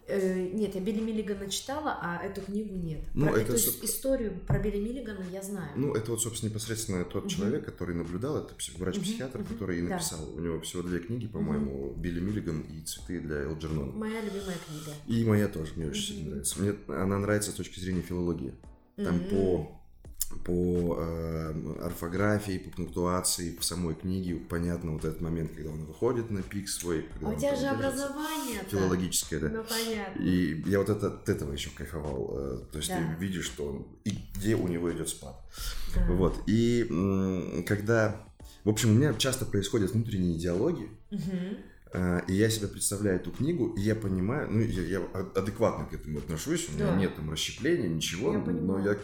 Э, нет, я Билли Миллигана читала, а эту книгу нет. Ну, про, это, эту историю про Билли Миллигана я знаю. Ну, это вот, собственно, непосредственно тот угу. человек, который наблюдал, это врач-психиатр, угу. который и написал. Да. У него всего две книги, по-моему, угу. Билли Миллиган и «Цветы для Элджернона». Моя любимая книга. И моя тоже, мне очень сильно нравится. Мне она нравится с точки зрения филологии. Там угу. по по э, орфографии, по пунктуации в самой книге понятно вот этот момент, когда он выходит на пик свой. Когда а у тебя же образование филологическое, да. Ну понятно. И я вот это, от этого еще кайфовал. Э, то есть да. ты видишь, что он и где у него идет спад. Да. Вот. И м- когда, в общем, у меня часто происходят внутренние диалоги. Угу. И я себе представляю эту книгу, и я понимаю, ну, я, я адекватно к этому отношусь, у меня да. нет там расщепления, ничего, я но я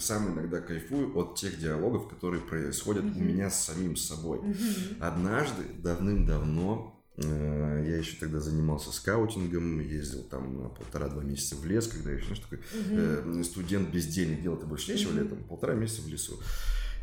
сам иногда кайфую от тех диалогов, которые происходят mm-hmm. у меня с самим собой. Mm-hmm. Однажды, давным-давно, э, я еще тогда занимался скаутингом, ездил там на полтора-два месяца в лес, когда я еще, знаешь, такой mm-hmm. э, студент без денег, делать больше нечего mm-hmm. летом, полтора месяца в лесу.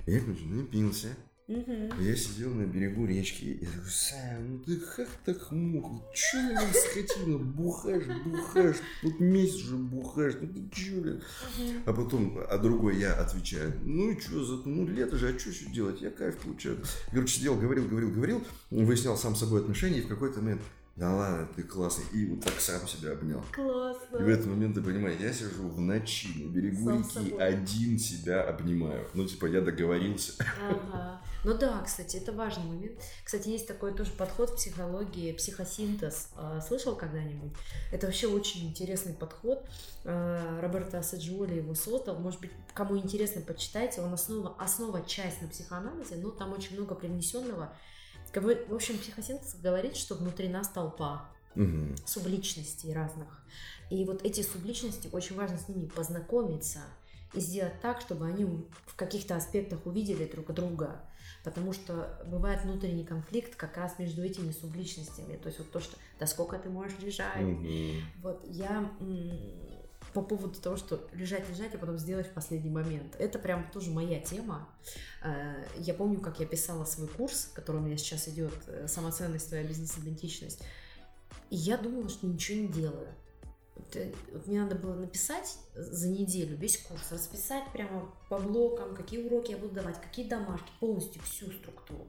Я, короче, напился, Угу. Я сидел на берегу речки и такой, Сам, ну ты как так мог? Че ты скотина, бухаешь, бухаешь, тут месяц же бухаешь, ну ты че, блин? Угу. А потом, а другой я отвечаю, ну и что, за, ну лето же, а что еще делать, я кайф получаю. Короче, сидел, говорил, говорил, говорил, выяснял сам с собой отношения и в какой-то момент, да ладно, ты классный. И вот так сам себя обнял. Классно. И в этот момент ты понимаешь, я сижу в ночи на берегу сам реки, собой. один себя обнимаю. Ну, типа, я договорился. Ага. Ну да, кстати, это важный момент. Кстати, есть такой тоже подход в психологии, психосинтез. А, слышал когда-нибудь? Это вообще очень интересный подход. А, Роберто Асаджиоли его создал. Может быть, кому интересно, почитайте. Он основа, основа часть на психоанализе, но там очень много привнесенного в общем, психосинтез говорит, что внутри нас толпа угу. субличностей разных. И вот эти субличности, очень важно с ними познакомиться и сделать так, чтобы они в каких-то аспектах увидели друг друга. Потому что бывает внутренний конфликт как раз между этими субличностями. То есть вот то, что да сколько ты можешь лежать. Угу. Вот я по поводу того, что лежать-лежать, а потом сделать в последний момент. Это прям тоже моя тема. Э, я помню, как я писала свой курс, который у меня сейчас идет, э, «Самоценность, твоя бизнес-идентичность». И я думала, что ничего не делаю. Э, мне надо было написать за неделю весь курс, расписать прямо по блокам, какие уроки я буду давать, какие домашки, полностью всю структуру.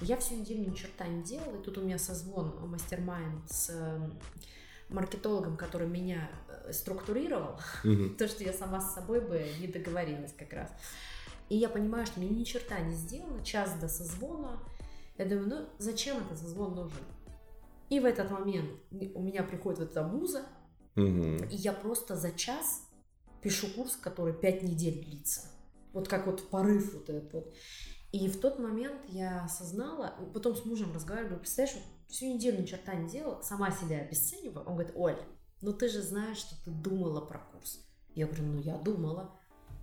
Я всю неделю ни черта не делала, и тут у меня созвон мастер-майнд с маркетологом, который меня структурировал, то, что я сама с собой бы не договорилась как раз. И я понимаю, что мне ни черта не сделано, час до созвона. Я думаю, ну зачем этот созвон нужен? И в этот момент у меня приходит вот эта муза, и я просто за час пишу курс, который пять недель длится. Вот как вот порыв вот этот вот. И в тот момент я осознала, потом с мужем разговариваю, представляешь, всю неделю ни черта не делала, сама себя обесцениваю. Он говорит, Оль, ну ты же знаешь, что ты думала про курс. Я говорю, ну я думала.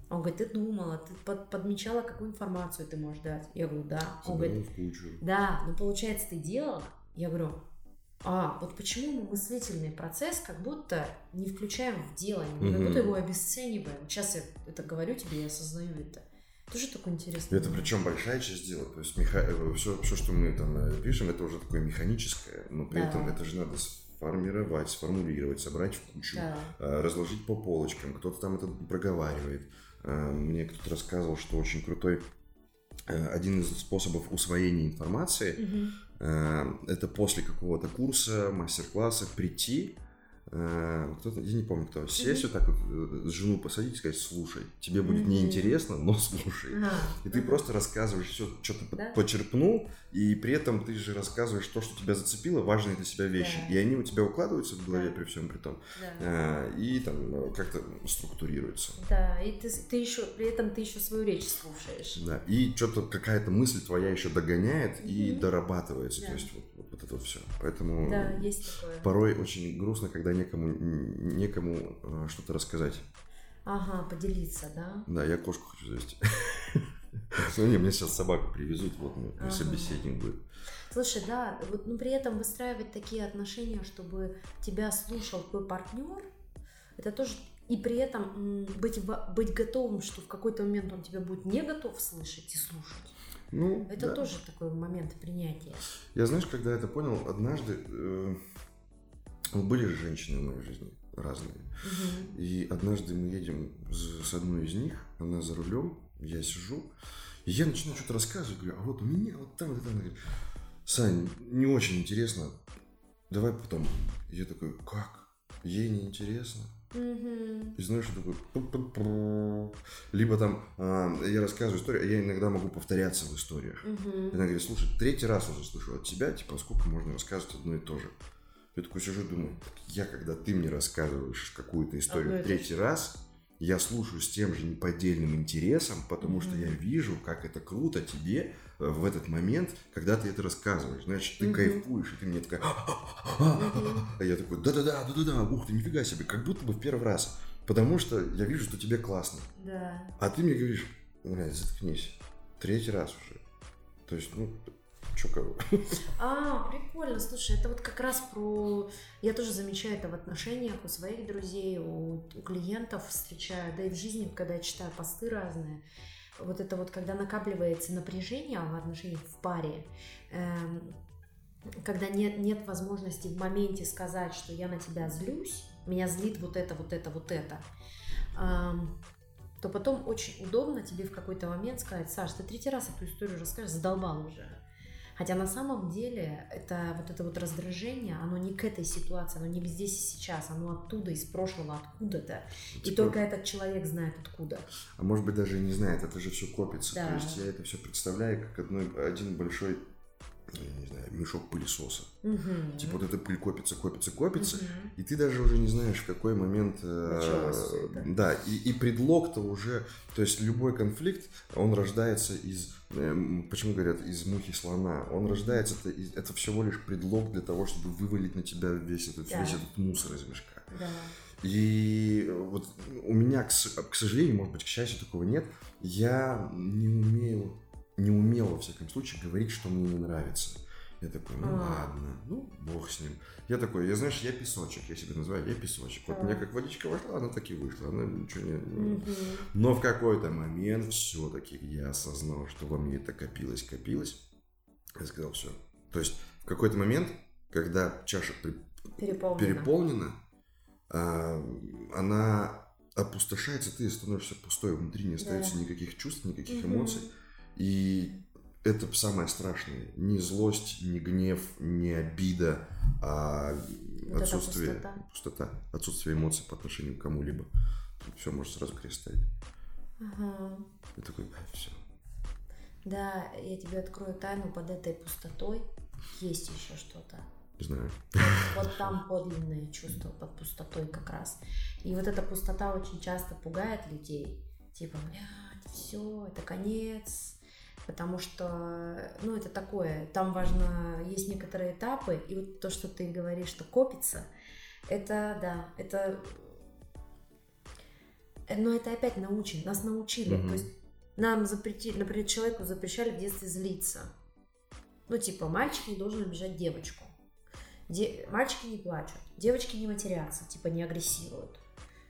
Он говорит, ты думала, ты под, подмечала, какую информацию ты можешь дать. Я говорю, да. Он говорит, да, ну получается, ты делала? Я говорю, а, вот почему мы мыслительный процесс как будто не включаем в дело, мы как будто его обесцениваем. Сейчас я это говорю тебе, я осознаю это. Тоже такое интересное. Это причем большая часть дела. То есть меха... все, все, что мы там э, пишем, это уже такое механическое, но при да. этом это же надо сформировать, сформулировать, собрать в кучу, да. Э, разложить по полочкам. Кто-то там это проговаривает. Мне кто-то рассказывал, что очень крутой один из способов усвоения информации угу. это после какого-то курса, мастер-класса прийти Э, кто-то, я не помню кто, сесть вот так вот, э, жену посадить и сказать, слушай, тебе будет неинтересно, но слушай. И ты просто рассказываешь все, что ты почерпнул, и при этом ты же рассказываешь то, что тебя зацепило, важные для себя вещи. И они у тебя укладываются в голове при всем при том, э, и там как-то структурируются. Да, и ты, ты еще, при этом ты еще свою речь слушаешь. Да, и что-то какая-то мысль твоя еще догоняет и дорабатывается. То есть вот вот все. Поэтому да, есть такое. порой очень грустно, когда некому, некому э, что-то рассказать. Ага, поделиться, да? Да, я кошку хочу завести. Ну, не, мне сейчас собаку привезут, вот мой собеседник будет. Слушай, да, вот, но ну, при этом выстраивать такие отношения, чтобы тебя слушал твой партнер, это тоже и при этом быть, быть готовым, что в какой-то момент он тебя будет не готов слышать и слушать. Ну, это да. тоже такой момент принятия. Я, знаешь, когда это понял, однажды э, были же женщины в моей жизни разные. Угу. И однажды мы едем с одной из них, она за рулем, я сижу, и я начинаю что-то рассказывать, говорю, а вот у меня вот там, вот там. Она говорит, Сань, не очень интересно, давай потом. Я такой, как? Ей не интересно? Угу. И знаешь, что такое... Либо там э, я рассказываю историю, а я иногда могу повторяться в историях. Угу. Она говорит, слушай, третий раз уже слышу от тебя, типа, сколько можно рассказывать одно и то же. Я такой сижу думаю, я, когда ты мне рассказываешь какую-то историю Одно третий раз, я слушаю с тем же неподдельным интересом, потому mm-hmm. что я вижу, как это круто тебе э, в этот момент, когда ты это рассказываешь. Значит, ты mm-hmm. кайфуешь, и ты мне такая... А я такой, да-да-да, да-да-да, ух ты, нифига себе, как будто бы в первый раз. Потому что я вижу, что тебе классно. Да. А ты мне говоришь, блядь, заткнись. Третий раз уже. То есть, ну, Чё кого? А, прикольно. Слушай, это вот как раз про... Я тоже замечаю это в отношениях у своих друзей, у, у клиентов встречаю, да и в жизни, когда я читаю посты разные. Вот это вот, когда накапливается напряжение в отношениях в паре, эм, когда нет, нет возможности в моменте сказать, что я на тебя злюсь, меня злит вот это, вот это, вот это, эм, то потом очень удобно тебе в какой-то момент сказать, Саш, ты третий раз эту историю расскажешь, задолбал уже. Хотя на самом деле это вот это вот раздражение, оно не к этой ситуации, оно не здесь и сейчас, оно оттуда, из прошлого, откуда-то. И типа... только этот человек знает откуда. А может быть даже и не знает, это же все копится. Да. То есть я это все представляю как одной, один большой не знаю, мешок пылесоса. Угу. Типа вот эта пыль копится, копится, копится, угу. и ты даже уже не знаешь, в какой момент... Э, да, и, и предлог-то уже... То есть любой конфликт, он рождается из... Э, почему говорят, из мухи слона? Он рождается, это, это всего лишь предлог для того, чтобы вывалить на тебя весь этот, да. весь этот мусор из мешка. Да. И вот у меня, к, к сожалению, может быть, к счастью, такого нет. Я не умею не умел, во всяком случае, говорить, что мне не нравится. Я такой, ну А. ладно, ну бог с ним. Я такой, я знаешь, я песочек, я себя называю, я песочек. Вот у меня как водичка вошла, она так и вышла, она ничего не... Мгм. Но в какой-то момент все-таки я осознал, что во мне это копилось, копилось. Я сказал, все. То есть в какой-то момент, когда чаша при- Переполнено. переполнена, а, она опустошается, ты становишься пустой, внутри не остается Да. никаких чувств, никаких Мгм. эмоций. И это самое страшное. Не злость, не гнев, не обида, а Вот отсутствие, пустота. пустота, отсутствие эмоций по отношению к кому-либо. Все, может сразу крест ставить. Ага. И такой, все. Да, я тебе открою тайну, под этой пустотой есть еще что-то. Не знаю. Вот там подлинное чувство под пустотой как раз. И вот эта пустота очень часто пугает людей. Типа, блядь, все, это конец. Потому что, ну, это такое, там важно, есть некоторые этапы, и вот то, что ты говоришь, что копится, это, да, это, э, но это опять научен, нас научили, Мгм. то есть нам запретили, например, человеку запрещали в детстве злиться. Ну, типа, мальчик не должен обижать девочку. Де- мальчики не плачут, девочки не матерятся, типа не агрессируют.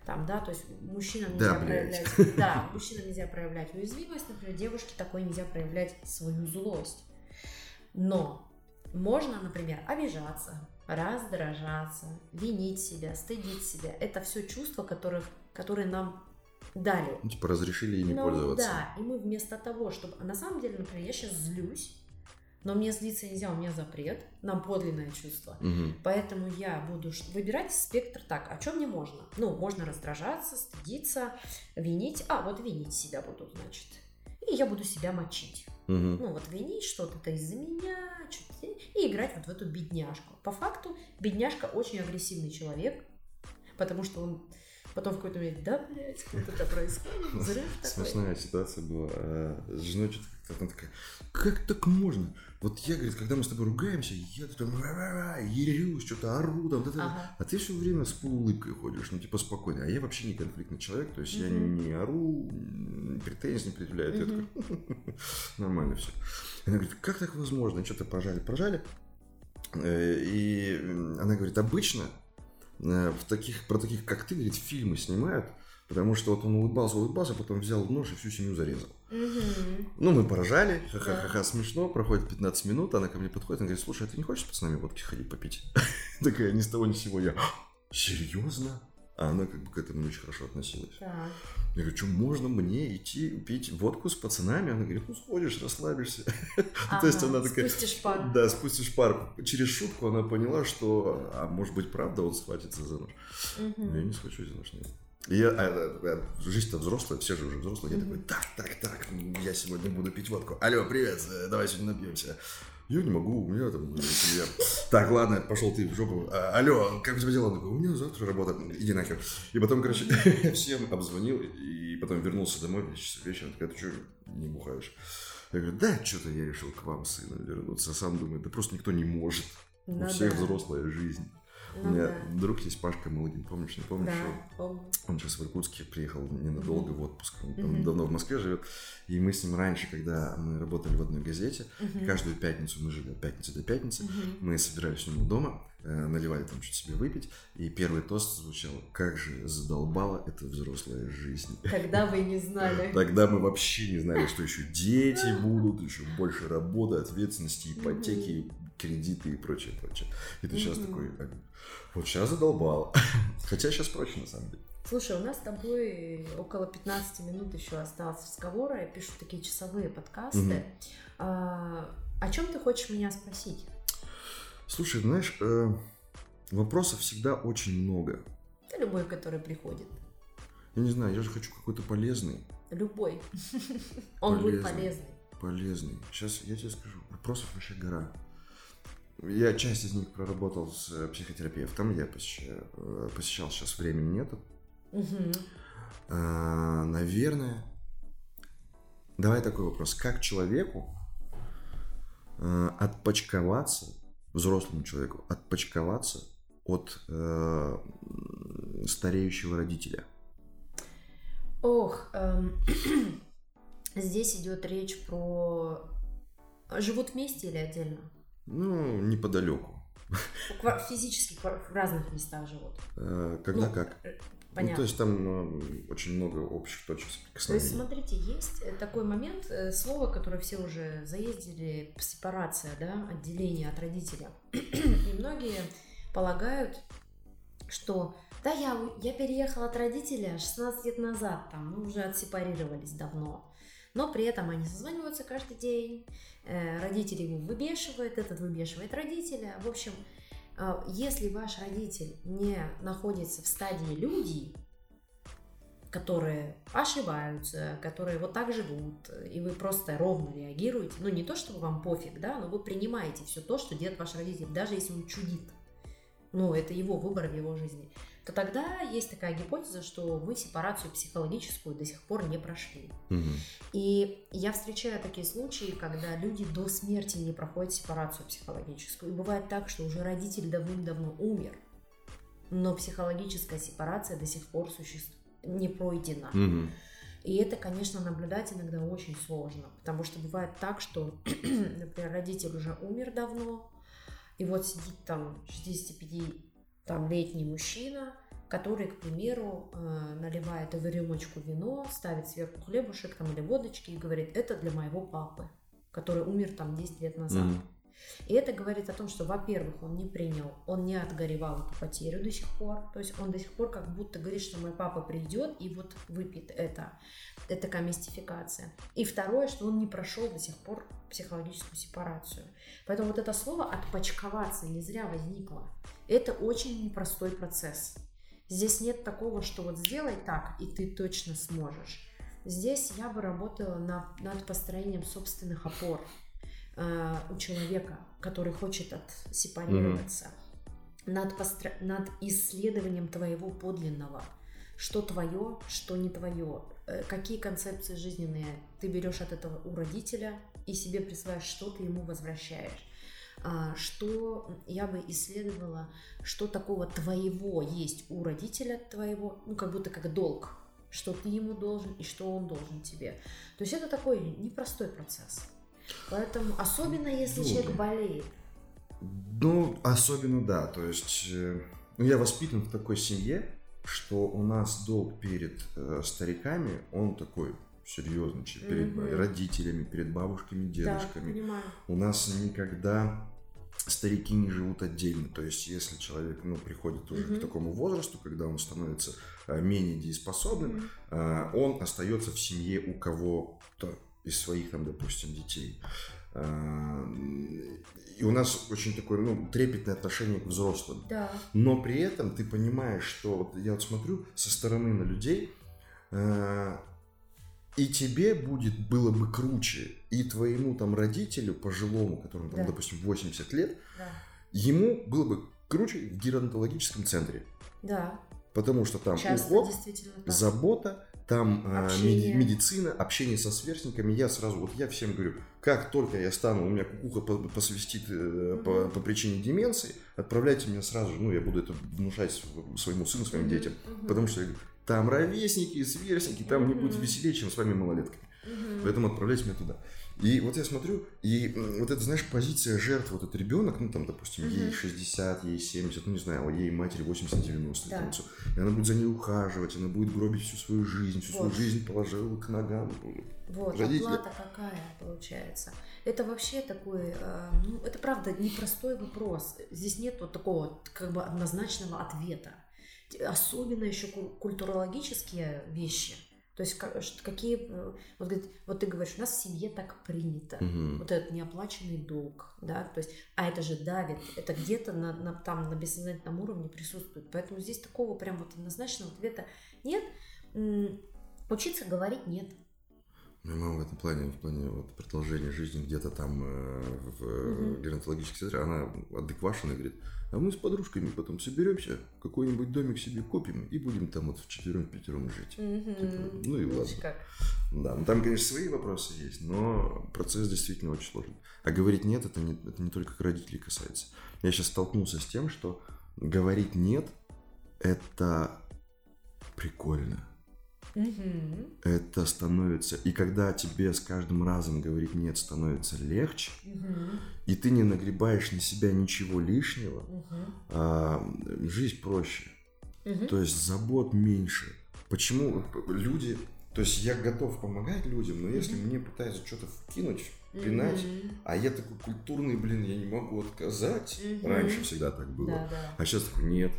Там, да, то есть мужчинам нельзя Да, блядь. проявлять. Да, мужчинам нельзя проявлять уязвимость, например, девушке такой нельзя проявлять свою злость. Но можно, например, обижаться, раздражаться, винить себя, стыдить себя. Это все чувства, которых, которые нам дали. Ну, типа разрешили ими Ну, пользоваться. Да, и мы вместо того, чтобы... На самом деле, например, я сейчас злюсь, но мне злиться нельзя, у меня запрет, нам подлинное чувство. Мгм. Поэтому я буду выбирать спектр так, о чем мне можно. Ну, можно раздражаться, стыдиться, винить. А, вот винить себя буду, значит. И я буду себя мочить. Мгм. Ну, вот винить что-то из-за меня, что-то, и играть вот в эту бедняжку. По факту, бедняжка очень агрессивный человек, потому что он потом в какой-то момент, да, блядь, вот это происходит, взрыв такой. Смешная ситуация была. а, С женой что-то она такая, как так можно? Вот я, говорит, когда мы с тобой ругаемся, я там ра-ра-ра, ерюсь, что-то ору, там, да-да. Ага. а ты все время с полуулыбкой ходишь, ну, типа, спокойно. А я вообще не конфликтный человек, то есть я Мгм. не ору, претензий не предъявляю. Я Мгм. такой, нормально все. Она говорит, как так возможно? Что-то пожали, пожали. Э, И она говорит, обычно э, в таких, про таких, как ты, говорит, фильмы снимают, потому что вот он улыбался, улыбался, потом взял нож и всю семью зарезал. Мгм. Ну, мы поражали, ха-ха-ха, смешно, проходит 15 минут, она ко мне подходит, она говорит, слушай, а ты не хочешь с нами водки ходить попить? Такая, ни с того ни с сего, я, серьезно? А она как бы к этому не очень хорошо относилась. Я говорю, что можно мне идти пить водку с пацанами? Она говорит, ну сходишь, расслабишься. То есть Ага, она такая... Спустишь пар. Да, спустишь пар. Через шутку она поняла, что, а может быть, правда он схватится за нож. Но я не схвачусь за нож, нет. И я, а, а, а, жизнь-то взрослая, все же уже взрослые. Я такой, так, так, так, я сегодня буду пить водку. Алло, привет, э, давай сегодня напьемся. Я не могу, у меня там э, семья. Так, ладно, пошел ты в жопу. А, алло, как у тебя дела? Он такой, у меня завтра работа. Иди нахер. И потом, короче, всем обзвонил, и потом вернулся домой в 10 часов вечера. Он такой, ты что, не бухаешь? Я говорю, да, что-то я решил к вам, сыном, вернуться. А сам думаю, да просто никто не может. Ну У всех да. взрослая жизнь. У Ну меня да. друг есть Пашка Малыгин, помнишь, не помнишь? Да, помню. Он сейчас в Иркутске приехал ненадолго в отпуск. Он там Мгм. давно в Москве живет. И мы с ним раньше, когда мы работали в одной газете, Мгм. каждую пятницу мы жили от пятницы до пятницы. Мгм. Мы собирались у него дома, э, наливали там что-то себе выпить. И первый тост звучал «Как же задолбала эта взрослая жизнь». Когда вы не знали. Тогда мы вообще не знали, что еще дети будут, еще больше работы, ответственности, ипотеки, кредиты и прочее, прочее. И ты сейчас такой, а, вот сейчас задолбал. Хотя сейчас проще, на самом деле. Слушай, у нас с тобой около 15 минут еще осталось разговора. Я пишу такие часовые подкасты. А, о чем ты хочешь меня спросить? Слушай, знаешь, э, вопросов всегда очень много. Да любой, который приходит. Я не знаю, я же хочу какой-то полезный. Любой. Он будет полезный. Полезный. Сейчас я тебе скажу, вопросов вообще гора. Я часть из них проработал с э, психотерапевтом, я посещаю, э, посещал, сейчас времени нету. Мгм. А, наверное, давай такой вопрос. Как человеку э, отпочковаться, взрослому человеку, отпочковаться от э, стареющего родителя? Ох, эм, здесь идет речь про... Живут вместе или отдельно? Ну, неподалеку. Физически в разных местах живут. Э, когда ну, как? Понятно. Ну, то есть там э, очень много общих точек соприкосновения. То есть, смотрите, есть э, такой момент, э, слово, которое все уже заездили, сепарация, да, отделение от родителя. И многие полагают, что да, я, я переехала от родителя 16 лет назад, там, мы уже отсепарировались давно. Но при этом они созваниваются каждый день, э, родители его выбешивают, этот выбешивает родителя. В общем, а, если ваш родитель не находится в стадии людей, которые ошибаются, которые вот так живут, и вы просто ровно реагируете, ну не то, чтобы вам пофиг, да, но вы принимаете все то, что делает ваш родитель, даже если он чудит. Ну, это его выбор в его жизни то тогда есть такая гипотеза, что вы сепарацию психологическую до сих пор не прошли. Угу. И я встречаю такие случаи, когда люди до смерти не проходят сепарацию психологическую. И бывает так, что уже родитель давным-давно умер, но психологическая сепарация до сих пор существует, не пройдена. Угу. И это, конечно, наблюдать иногда очень сложно, потому что бывает так, что, например, родитель уже умер давно, и вот сидит там 65 там летний мужчина, который, к примеру, э, наливает в рюмочку вино, ставит сверху хлебушек там или водочки и говорит, это для моего папы, который умер там 10 лет назад. Mm-hmm. И это говорит о том, что, во-первых, он не принял, он не отгоревал эту потерю до сих пор. То есть он до сих пор как будто говорит, что мой папа придет и вот выпьет это. Это такая мистификация. И второе, что он не прошел до сих пор психологическую сепарацию. Поэтому вот это слово «отпочковаться» не зря возникло. Это очень непростой процесс. Здесь нет такого, что вот сделай так, и ты точно сможешь. Здесь я бы работала на, над построением собственных опор э, у человека, который хочет отсепарироваться, mm-hmm. над, постро... над исследованием твоего подлинного, что твое, что не твое, э, какие концепции жизненные ты берешь от этого у родителя и себе присваиваешь, что ты ему возвращаешь. А, что я бы исследовала, что такого твоего есть у родителя твоего, ну как будто как долг, что ты ему должен и что он должен тебе. То есть это такой непростой процесс. Поэтому, особенно если ну, человек болеет. Ну, особенно да. То есть, э, ну, я воспитан в такой семье, что у нас долг перед э, стариками, он такой серьезный, перед mm-hmm. родителями, перед бабушками, дедушками. Да, понимаю. У нас никогда старики не живут отдельно. То есть, если человек ну, приходит уже mm-hmm. к такому возрасту, когда он становится а, менее дееспособным, mm-hmm. он остается в семье у кого-то из своих, там, допустим, детей. А, и у нас очень такое, ну, трепетное отношение к взрослым. Да. Но при этом ты понимаешь, что вот я вот смотрю со стороны на людей, а, и тебе будет, было бы круче, и твоему там родителю, пожилому, которому там, да. допустим, 80 лет, да. ему было бы круче в геронтологическом центре. Да. Потому что там Часто, уход, забота, там а, общение. медицина, общение со сверстниками. Я сразу, вот я всем говорю, как только я стану, у меня кукуха посвистит угу. по, по причине деменции, отправляйте меня сразу же, ну, я буду это внушать своему сыну, своим угу. детям. Угу. Потому что я говорю, там ровесники, сверстники, там mm-hmm. не будет веселее, чем с вами малолетками. Mm-hmm. Поэтому отправляйте меня туда. И вот я смотрю, и вот это, знаешь, позиция жертвы, вот этот ребенок, ну там, допустим, ей 60, ей 70, ну не знаю, ей матери 80-90, да. и она будет за ней ухаживать, она будет гробить всю свою жизнь, всю вот. свою жизнь положила к ногам. Вот, родителя. оплата какая получается. Это вообще такой, э, ну, это правда непростой вопрос. Здесь нет вот такого как бы однозначного ответа особенно еще культурологические вещи. То есть какие, э, вот, говорит, вот ты говоришь, у нас в семье так принято, угу. вот этот неоплаченный долг, да, то есть, а это же давит, это где-то на, на, там на бессознательном уровне присутствует, поэтому здесь такого прям вот однозначного ответа нет, учиться говорить нет. Моя мама в этом плане, в плане вот продолжения жизни где-то там э, в угу. геронтологическом центре, она адеквашена говорит, а мы с подружками потом соберемся, какой-нибудь домик себе купим и будем там вот в четвером пятером жить. Угу. Типа, ну и ладно. Как? Да, ну там, конечно, свои вопросы есть, но процесс действительно очень сложный. А говорить нет, это не, это не только к родителей касается. Я сейчас столкнулся с тем, что говорить нет, это прикольно. Мгм. это становится... И когда тебе с каждым разом говорить «нет» становится легче, Мгм. и ты не нагребаешь на себя ничего лишнего, Мгм. а, жизнь проще. Мгм. То есть забот меньше. Почему люди... То есть я готов помогать людям, но если Мгм. мне пытаются что-то вкинуть, пинать, Мгм. а я такой культурный, блин, я не могу отказать. Мгм. Раньше всегда так было. Да, да. А сейчас такой, нет.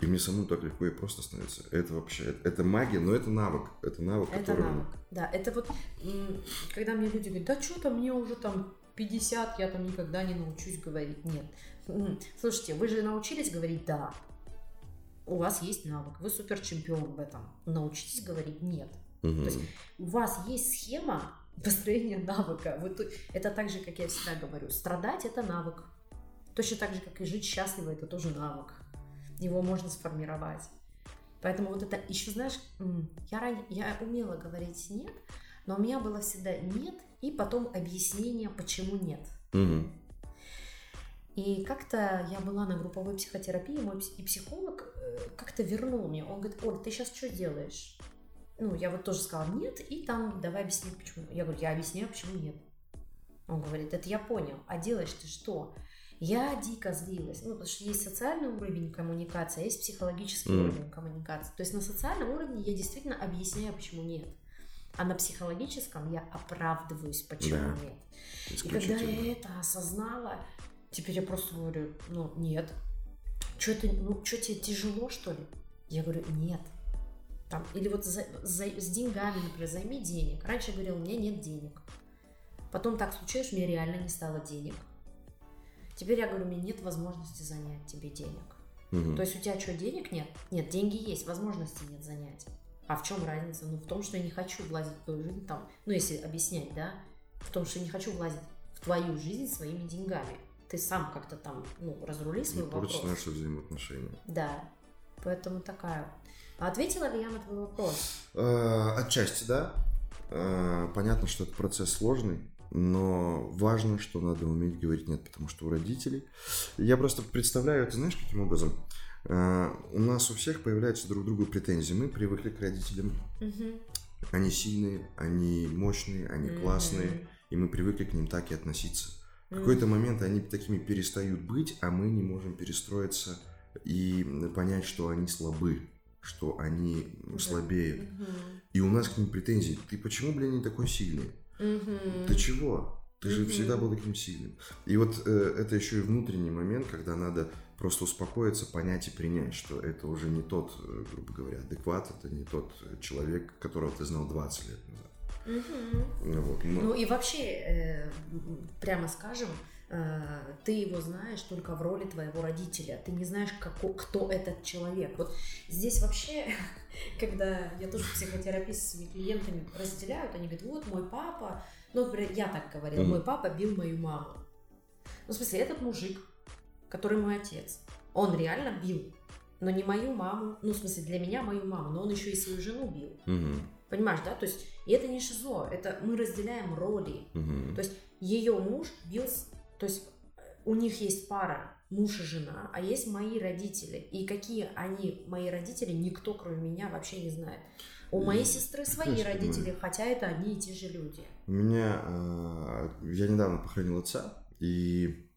И мне самому так легко и просто становится. Это вообще, это, это магия, но это навык. Это навык, Это который... навык. Да, это вот, когда мне люди говорят, да что там, мне уже там 50, я там никогда не научусь говорить. Нет. Слушайте, вы же научились говорить «да». У вас есть навык, вы супер чемпион в этом. Научитесь говорить «нет». Мгм. То есть у вас есть схема построения навыка. Тут- это так же, как я всегда говорю, страдать это навык. Точно так же, как и жить счастливо, это тоже навык. Его можно сформировать. Поэтому вот это еще, знаешь, я, ран- я умела говорить нет, но у меня было всегда нет и потом объяснение, почему нет. Мгм. И как-то я была на групповой психотерапии, мой пс- и психолог э, как-то вернул мне. Он говорит, Оль, ты сейчас что делаешь? Ну, я вот тоже сказала нет, и там давай объясни, почему. Я говорю, я объясняю, почему нет. Он говорит, это я понял, а делаешь ты что? Я дико злилась, ну, потому что есть социальный уровень коммуникации, а есть психологический Мгм. уровень коммуникации. То есть на социальном уровне я действительно объясняю, почему нет. А на психологическом я оправдываюсь, почему Да. нет. И когда я это осознала, теперь я просто говорю, ну, нет. Что это, ну, что тебе тяжело, что ли? Я говорю, нет. Там, или вот за- за- с деньгами, например, займи денег. Раньше я говорила, у меня нет денег. Потом так случилось, у меня реально не стало денег. Теперь я говорю, у меня нет возможности занять тебе денег. Мгм. То есть у тебя что, денег нет? Нет, деньги есть, возможности нет занять. А в чем разница? Ну, в том, что я не хочу влазить в твою жизнь там, ну, если объяснять, да, в том, что я не хочу влазить в твою жизнь своими деньгами. Ты сам как-то там, ну, разрули свой портишь вопрос. наши взаимоотношения. Да, поэтому такая. вот. А ответила ли я на твой вопрос? Э, Отчасти, да. Э, Понятно, что это процесс сложный, но важно, что надо уметь говорить нет, потому что у родителей... Я просто представляю это, знаешь, каким образом? Э, У нас у всех появляются друг к другу претензии. Мы привыкли к родителям. Они сильные, они мощные, они классные, и мы привыкли к ним так и относиться. В какой-то момент они такими перестают быть, а мы не можем перестроиться и понять, что они слабы, что они слабеют. И у нас к ним претензии. Ты почему, блин, не такой сильный? Ты чего? Ты же Мгм. всегда был таким сильным. И вот э, это еще и внутренний момент, когда надо просто успокоиться, понять и принять, что это уже не тот, э, грубо говоря, адекват, это не тот э, человек, которого ты знал 20 лет назад. Ну вот, но- Ну и вообще, э, прямо скажем, э, ты его знаешь только в роли твоего родителя. Ты не знаешь, како- кто этот человек. Вот здесь вообще, когда я тоже психотерапии со своими клиентами разделяют, они говорят, вот мой папа, ну, например, я так говорила, мой папа бил мою маму. Ну, в смысле, этот мужик, который мой отец, он реально бил. Но не мою маму, ну, в смысле, для меня мою маму, но он еще и свою жену бил. Понимаешь, да? То есть, и это не шизо, это мы разделяем роли. То есть, ее муж бил, с- то есть, у них есть пара, муж и жена, а есть мои родители. И какие они, мои родители, никто, кроме меня, вообще не знает. У моей сестры свои родители, хотя это одни и те же люди. У меня... э, Я недавно похоронил отца, и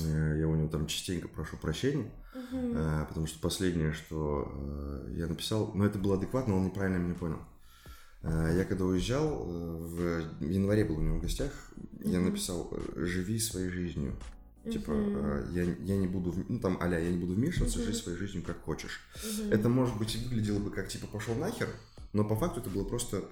э, я у него там частенько прошу прощения, э, потому что последнее, что э, я написал, ну это было адекватно, он неправильно меня понял. Я когда уезжал, в январе был у него в гостях, я написал «Живи своей жизнью». Типа, Мгм. э, я, я не буду, ну там, аля, я не буду вмешиваться, Мгм. жить своей жизнью как хочешь. Мгм. Это, может быть, и выглядело бы как, типа, пошел нахер, но по факту это было просто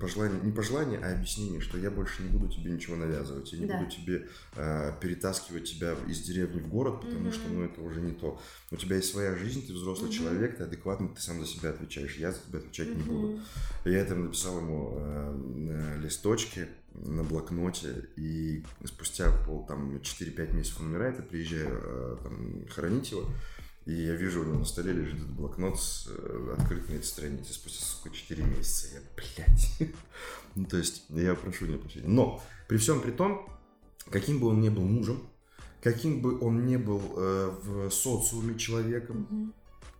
пожелание, не пожелание, а объяснение, что я больше не буду тебе ничего навязывать, я не Да. буду тебе э, перетаскивать тебя из деревни в город, потому Мгм. что, ну, это уже не то. У тебя есть своя жизнь, ты взрослый Мгм. человек, ты адекватный, ты сам за себя отвечаешь, я за тебя отвечать не буду. Я это написал ему э, на листочке, на блокноте, и спустя пол, там, 4-5 месяцев он умирает, я приезжаю э, там, хоронить его, и я вижу, у него на столе лежит этот блокнот с э, открыт на этой странице спустя, сука, 4 месяца. Я, блядь. ну, то есть, я прошу не прощения. Но, при всем при том, каким бы он ни был мужем, каким бы он ни был э, в социуме человеком, Мгм.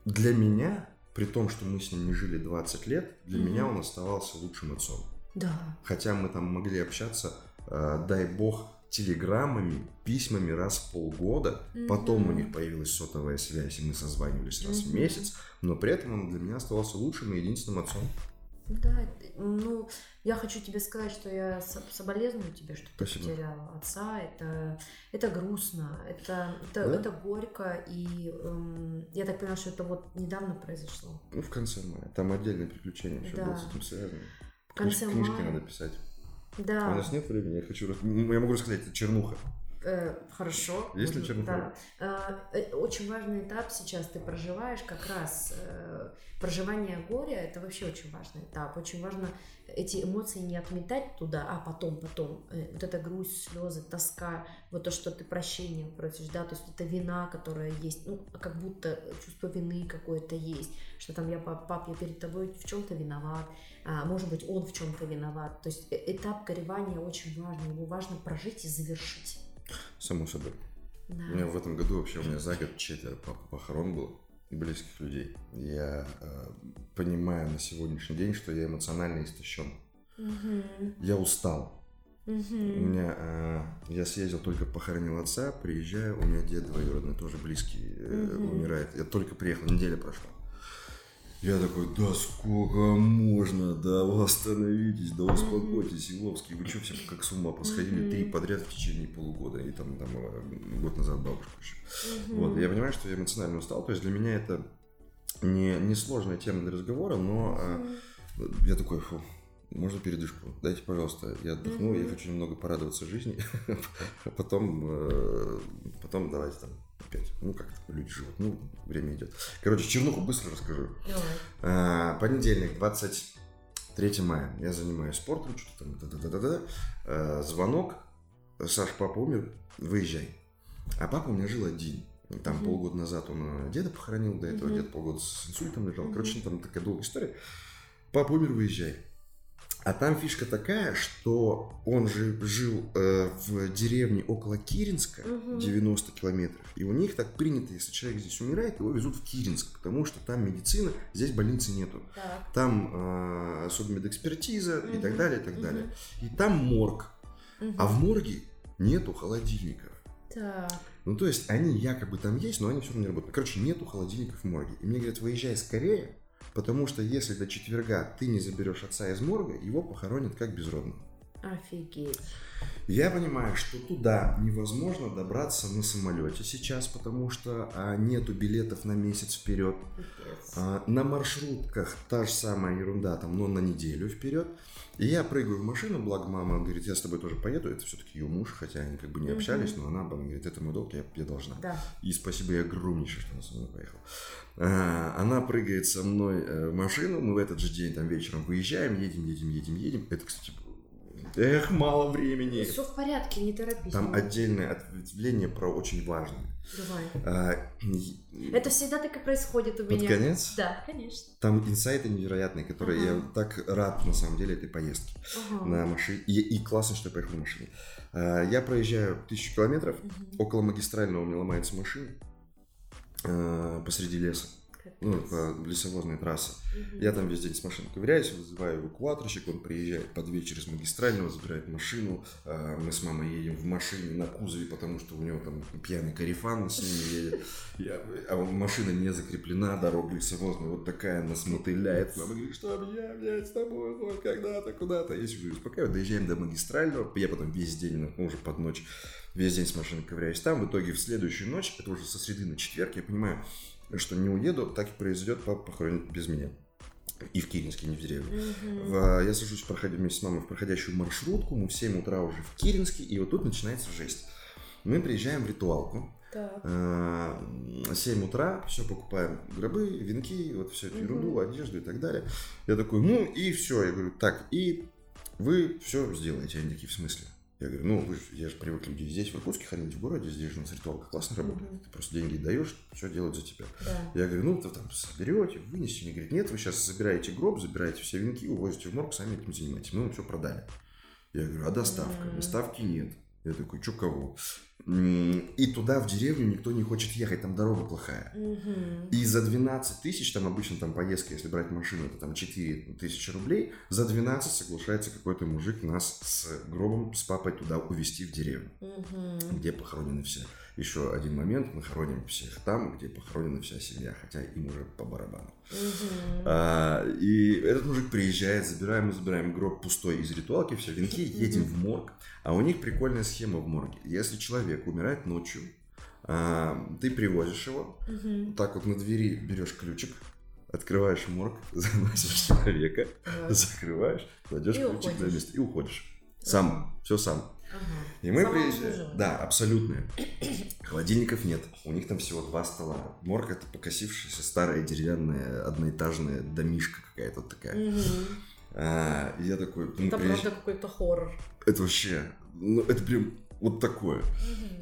для меня при том, что мы с ним не жили 20 лет, для Мгм. меня он оставался лучшим отцом. Да. Хотя мы там могли общаться, э, дай бог, телеграммами, письмами раз в полгода. Потом у них появилась сотовая связь, и мы созванивались раз в Мгм. месяц. Но при этом он для меня оставался лучшим и единственным отцом. Да, ну, я хочу тебе сказать, что я со- соболезную тебе, что ты Спасибо. потеряла отца. Это, это грустно, это, это, Да? это горько, и эм, я так понимаю, что это вот недавно произошло. Ну, в конце мая. Там отдельное приключение еще Да. было с этим связано. В конце Книж- книжки мая. надо писать. Да. У нас нет времени, я хочу... М, Я могу рассказать, это чернуха. Э, хорошо. Есть ли чернуха? Да. Э, э, Очень важный этап сейчас ты проживаешь, как раз э, проживание горя, это вообще очень важный этап. Очень важно эти эмоции не отметать туда, а потом, потом. Вот эта грусть, слезы, тоска, вот то, что ты прощения просишь, да, то есть это вина, которая есть, ну, как будто чувство вины какое-то есть, что там я, пап, пап, я перед тобой в чем-то виноват, а, может быть, он в чем-то виноват. То есть э- этап горевания очень важный, его важно прожить и завершить. Само собой. Да. У меня в этом году вообще у меня за год четверо пох- похорон было близких людей. Я э, понимаю на сегодняшний день, что я эмоционально истощен. Мгм. Я устал. У Мгм. меня, э, я съездил, только похоронил отца, приезжаю, у меня дед двоюродный, тоже близкий, э, Мгм. умирает. Я только приехал, неделя прошла. Я такой, да сколько можно, да вы остановитесь, да успокойтесь, Иловский, вы что все как с ума посходили три подряд в течение полугода, и там, там э, год назад бабушку еще. Вот, я понимаю, что я эмоционально устал, то есть для меня это не, не сложная тема для разговора, но э, Мгм. я такой, фу, можно передышку? Дайте, пожалуйста, я отдохну, я хочу немного порадоваться жизни, а потом, э, потом давайте там опять, ну как люди живут, ну время идет. Короче, чернуху быстро расскажу. Давай. А, Понедельник, 23 мая. Я занимаюсь спортом, что-то там, да-да-да-да. А, Звонок. Саш, папа умер, выезжай. А папа у меня жил один. Там Мгм. полгода назад он э, деда похоронил, до этого Мгм. дед полгода с инсультом лежал. Короче, там такая долгая история. Папа умер, выезжай. А там фишка такая, что он же жил э, в деревне около Киринска, Мгм. 90 километров. И у них так принято, если человек здесь умирает, его везут в Киринск, потому что там медицина, здесь больницы нету. Так. Там э, судмедэкспертиза и так далее, и так Мгм. далее. И там морг. Мгм. А в морге нету холодильников. Так. Ну, то есть, они якобы там есть, но они все равно не работают. Короче, нету холодильников в морге. И мне говорят, выезжай скорее, потому что если до четверга ты не заберешь отца из морга, его похоронят как безродного. Офигеть. Я понимаю, что туда невозможно добраться на самолете сейчас, потому что а, нету билетов на месяц вперед. А, на маршрутках та же самая ерунда, там, но на неделю вперед. И я прыгаю в машину, благо мама говорит, я с тобой тоже поеду. Это все-таки ее муж, хотя они как бы не общались, но она, она говорит, это мой долг, я, я должна. Да. И спасибо ей огромнейшее, что она со мной поехала. А, Она прыгает со мной э, в машину, мы в этот же день там вечером выезжаем, едем, едем, едем, едем. Это, кстати, эх, мало времени. Все в порядке, не торопись. Там отдельное ответвление про очень важное. Давай. А, Это всегда так и происходит у Под меня. конец? Да, конечно. Там инсайты невероятные, которые я Ага. так рад на самом деле этой поездке Ага. на машине. И, и классно, что я поехал на машине. А, Я проезжаю тысячу километров, Мгм. около магистрального у меня ломается машина а, посреди леса. Ну, по лесовозной трассе. Мгм. Я там весь день с машиной ковыряюсь, вызываю эвакуаторщик, он приезжает под вечер из магистрального, забирает машину. А, Мы с мамой едем в машине на кузове, потому что у него там пьяный карифан с ними едет. Я- а машина не закреплена, дорога лесовозная, вот такая нас мотыляет. Мама говорит, что меня, блядь, с тобой, вот когда-то, куда-то. Я сижу успокаиваю, доезжаем до магистрального, я потом весь день, ну, уже под ночь, весь день с машиной ковыряюсь там. В итоге в следующую ночь, это уже со среды на четверг, я понимаю, что не уеду, так и произойдет, папа похоронит без меня. И в Киринске, не в деревне. В- я сажусь проходя, вместе с мамой в проходящую маршрутку, мы в 7 утра уже в Киринске, и вот тут начинается жесть. Мы приезжаем в ритуалку. Так. А, 7 утра, все покупаем гробы, венки, вот всю эту ерунду, одежду и так далее. Я такой, ну и все. Я говорю, так, и вы все сделаете. Они такие, в смысле? Я говорю, ну, вы ж- я же привык людей здесь, в Иркутске, хоронить в городе, здесь же у нас ритуалка классно работает. Мгм. Ты просто деньги даешь, все делают за тебя. Да. Я говорю, ну, вы там соберете, вынесете. Они говорят, нет, вы сейчас забираете гроб, забираете все венки, увозите в морг, сами этим занимаетесь. Мы вам все продали. Я говорю, а доставка? М. Доставки нет. Я такой, что кого? И туда, в деревню, никто не хочет ехать, там дорога плохая. И за 12 тысяч, там обычно там поездка, если брать машину, это там 4 тысячи рублей, за 12 соглашается какой-то мужик нас с гробом, с папой туда увезти в деревню, где похоронены все. Еще один момент, мы хороним всех там, где похоронена вся семья, хотя им уже по барабану. А, и этот мужик приезжает, забираем, мы забираем гроб пустой из ритуалки, все венки, едем в морг. А у них прикольная схема в морге. Если человек умирает ночью, а, ты привозишь его, так вот на двери берешь ключик, открываешь морг, заносишь человека, закрываешь, кладешь И ключик на уходишь. место и уходишь. Сам, все сам. Ага. И мы приезжаем. Да, абсолютно. Холодильников нет. У них там всего два стола. Морг это покосившаяся старая деревянная одноэтажная домишка какая-то такая. А, я такой, мы Это приезж- правда какой-то хоррор. это вообще, ну это прям вот такое.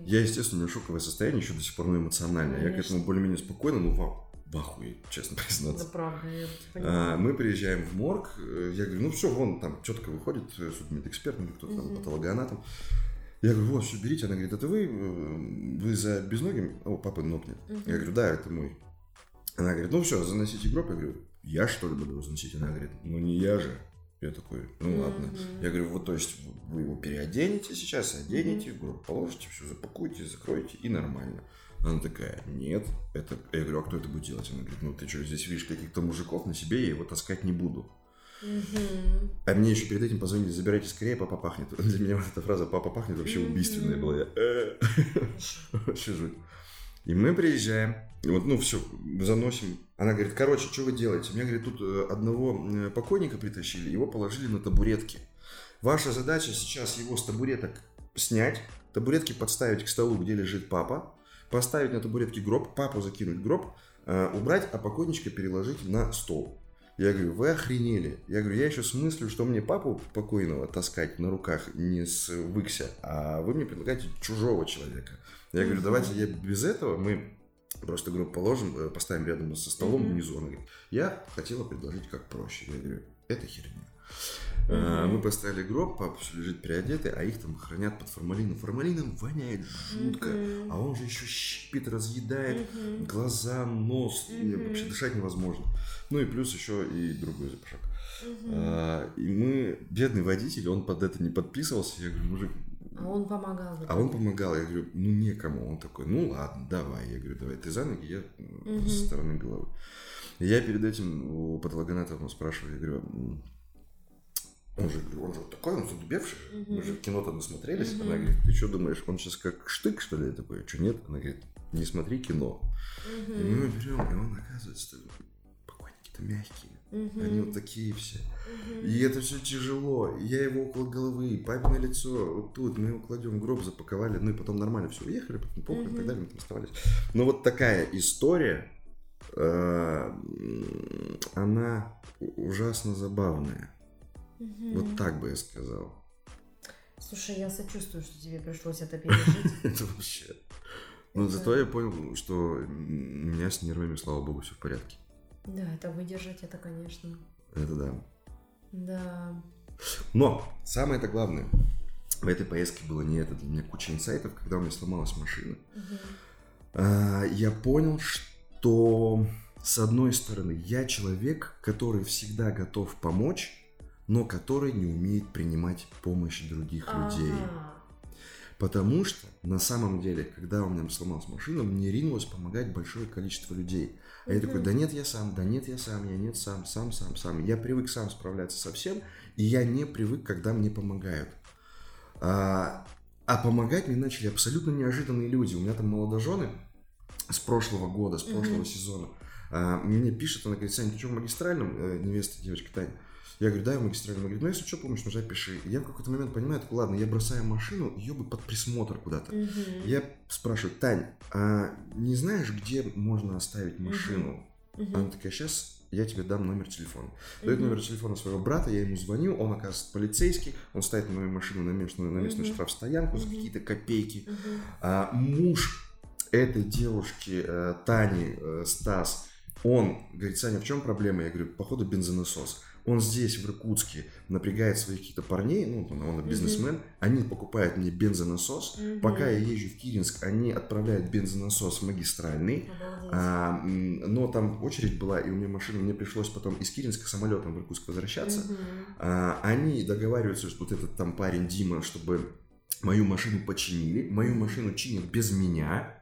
Я, естественно, у меня шоковое состояние еще до сих пор, ну, эмоциональное. Я к Конечно. этому более-менее спокойно, ну, в, в ахуе, честно признаться. правда, я А, понимаю. мы приезжаем в морг, э, я говорю, ну все, вон там четко выходит э, судмедэксперт или кто-то там, патологоанатом. Я говорю, вот, все, берите. Она говорит, это вы, э, вы за безногим? О, папа ног нет. Я говорю, да, это мой. Она говорит, ну все, заносите гроб. Я говорю, я что ли буду заносить? Она говорит, ну не я же. Я такой, ну ладно. Мгм. Я говорю, вот то есть вы его переоденете сейчас, оденете, в гроб положите, все запакуете, закроете и нормально. Она такая, нет, это... Я говорю, а кто это будет делать? Она говорит, ну ты что, здесь видишь каких-то мужиков на себе, я его таскать не буду. Мгм. А мне еще перед этим позвонили, забирайте скорее, папа пахнет. Для меня вот эта фраза «папа пахнет» вообще убийственная была. Я, «Э». Вообще жуть. И мы приезжаем, и вот, ну, все, заносим. Она говорит, короче, что вы делаете? Мне, говорит, тут э, одного э, покойника притащили, его положили на табуретки. Ваша задача сейчас его с табуреток снять, табуретки подставить к столу, где лежит папа, поставить на табуретке гроб, папу закинуть гроб, э, убрать, а покойничка переложить на стол. Я говорю, вы охренели. Я говорю, я еще смыслю, что мне папу покойного таскать на руках не с Выкся, а вы мне предлагаете чужого человека. Я говорю, давайте я без этого, мы просто гроб положим, э, поставим рядом со столом Мгм. внизу. Она говорит, я хотела предложить как проще. Я говорю, это херня. Мгм. Мы поставили гроб, папа все лежит переодетый, а их там хранят под формалином. Формалином воняет жутко, Мгм. а он же еще щипит, разъедает Мгм. глаза, нос, и вообще дышать невозможно. Ну и плюс еще и другой запашок. А, и мы, бедный водитель, он под это не подписывался. Я говорю, мужик, А он помогал. а он помогал. Я говорю, ну некому. Он такой, ну ладно, давай. Я говорю, давай ты за ноги, я Мгм. со стороны головы. Я перед этим у патологоанатома спрашиваю, я говорю, он же, он же такой, он задубевший. же. Мы же Мгм. кино-то насмотрелись. Мгм. Она говорит, ты что думаешь, он сейчас как штык, что ли? Такой, что нет? Она говорит, не смотри кино. И мы берем, и он, оказывается, покойники-то мягкие. Мгм. Они вот такие все. Мгм. И это все тяжело. Я его около головы, папино лицо, вот тут, мы его кладем в гроб, запаковали, ну и потом нормально все уехали, потом похороны и так далее, мы там оставались. Но вот такая история, э, она ужасно забавная. Мгм. Вот так бы я сказал. Слушай, я сочувствую, что тебе пришлось это пережить. Это вообще. Но Это- зато я понял, что у меня с нервами, слава богу, все в порядке. Да, это выдержать, это, конечно. Это да. Да. Но самое это главное, в этой поездке было не это, для меня куча инсайтов, когда у меня сломалась машина. А, Я понял, что с одной стороны я человек, который всегда готов помочь, но который не умеет принимать помощь других людей. Потому что на самом деле, когда у меня сломалась машина, мне ринулось помогать большое количество людей. А я такой, да нет, я сам, да нет, я сам, я нет, сам, сам, сам, сам. Я привык сам справляться со всем, и я не привык, когда мне помогают. А, а помогать мне начали абсолютно неожиданные люди. У меня там молодожены с прошлого года, с прошлого Мгм. сезона. А, мне пишет, она говорит, Саня, ты что, в магистральном? Э, невеста, девочка Таня. Я говорю, да, я в магистральном. Она говорит, ну, если что, помощь нужна, пиши. И я в какой-то момент понимаю, так, ладно, я бросаю машину, ее бы под присмотр куда-то. Мгм. Я спрашиваю, Тань, а не знаешь, где можно оставить машину? Мгм. Она такая, сейчас я тебе дам номер телефона. Дает Мгм. номер телефона своего брата, я ему звоню, он оказывается полицейский, он ставит мою машину на местную, на местную Мгм. штрафстоянку за Мгм. какие-то копейки. Мгм. А муж этой девушки, э, Тани, э, Стас, Он говорит, Саня, в чем проблема? Я говорю, походу бензонасос. Он здесь, в Иркутске, напрягает своих каких-то парней, ну, он бизнесмен, mm-hmm. они покупают мне бензонасос. Mm-hmm. Пока я езжу в Киринск, они отправляют бензонасос магистральный. А, но там очередь была, и у меня машина, мне пришлось потом из Киринска самолетом в Иркутск возвращаться. Mm-hmm. А, они договариваются, что вот этот там парень Дима, чтобы мою машину починили, мою машину чинят без меня,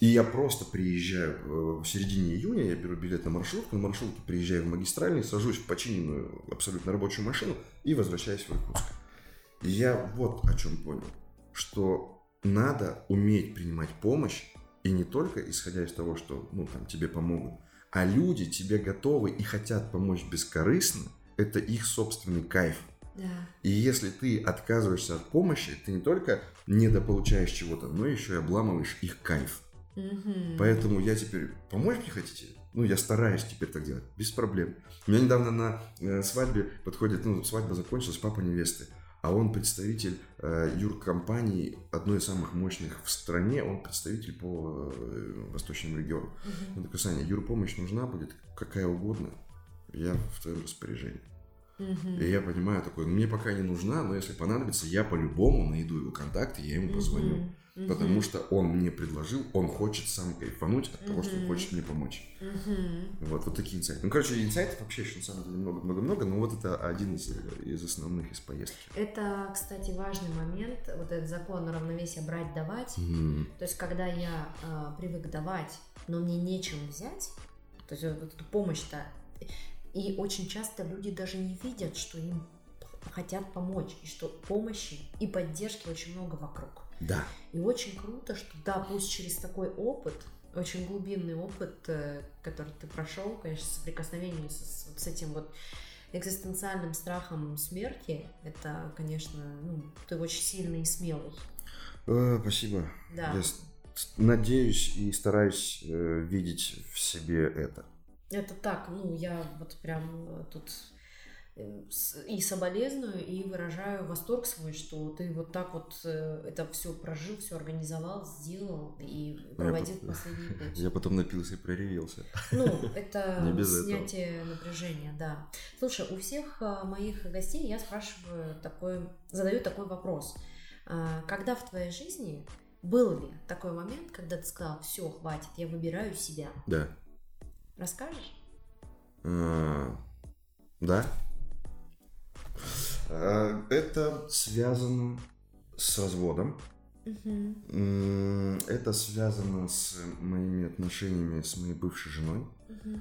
и я просто приезжаю э, в середине июня, я беру билет на маршрутку, на маршрутке приезжаю в магистральный, сажусь в починенную абсолютно рабочую машину и возвращаюсь в Иркутск. И я вот о чем понял, что надо уметь принимать помощь, и не только исходя из того, что ну, там, тебе помогут, а люди тебе готовы и хотят помочь бескорыстно, это их собственный кайф. И если ты отказываешься от помощи, ты не только недополучаешь чего-то, но еще и обламываешь их кайф. Угу. Поэтому я теперь помочь мне хотите? Ну, я стараюсь теперь так делать, без проблем. У меня недавно на э, свадьбе подходит, ну, свадьба закончилась, папа невесты, а он представитель э, юркомпании, одной из самых мощных в стране, он представитель по э, восточному региону. Угу. Он такой, Саня, юрпомощь нужна будет, какая угодно, я в твоем распоряжении. Угу. И я понимаю такой, ну, мне пока не нужна, но если понадобится, я по-любому найду его контакты, я ему позвоню. Угу. Потому что он мне предложил, он хочет сам кайфануть от того, что он хочет мне помочь. Угу. Вот, вот такие инсайты. Ну, короче, инсайтов вообще еще на самом деле много-много-много, но вот это один из, из основных из поездки. Это, кстати, важный момент, вот этот закон равновесия брать-давать. Угу. То есть, когда я э, привык давать, но мне нечем взять, то есть вот эту помощь-то и очень часто люди даже не видят, что им хотят помочь, и что помощи и поддержки очень много вокруг. Да. И очень круто, что да, пусть через такой опыт, очень глубинный опыт, э, который ты прошел, конечно, соприкосновение с, вот с этим вот экзистенциальным страхом смерти, это, конечно, ну, ты очень сильный и смелый. Э, спасибо. Да. Я надеюсь и стараюсь э, видеть в себе это. Это так, ну, я вот прям тут э, и соболезную, и выражаю восторг свой, что ты вот так вот э, это все прожил, все организовал, сделал и проводил я последний путь. Я потом напился и проревелся. Ну, это снятие этого. напряжения, да. Слушай, у всех моих гостей я спрашиваю такой, задаю такой вопрос. А, когда в твоей жизни был ли такой момент, когда ты сказал, все, хватит, я выбираю себя? Да. Расскажешь? Да. А, это связано с разводом. Угу. Это связано с моими отношениями с моей бывшей женой. Угу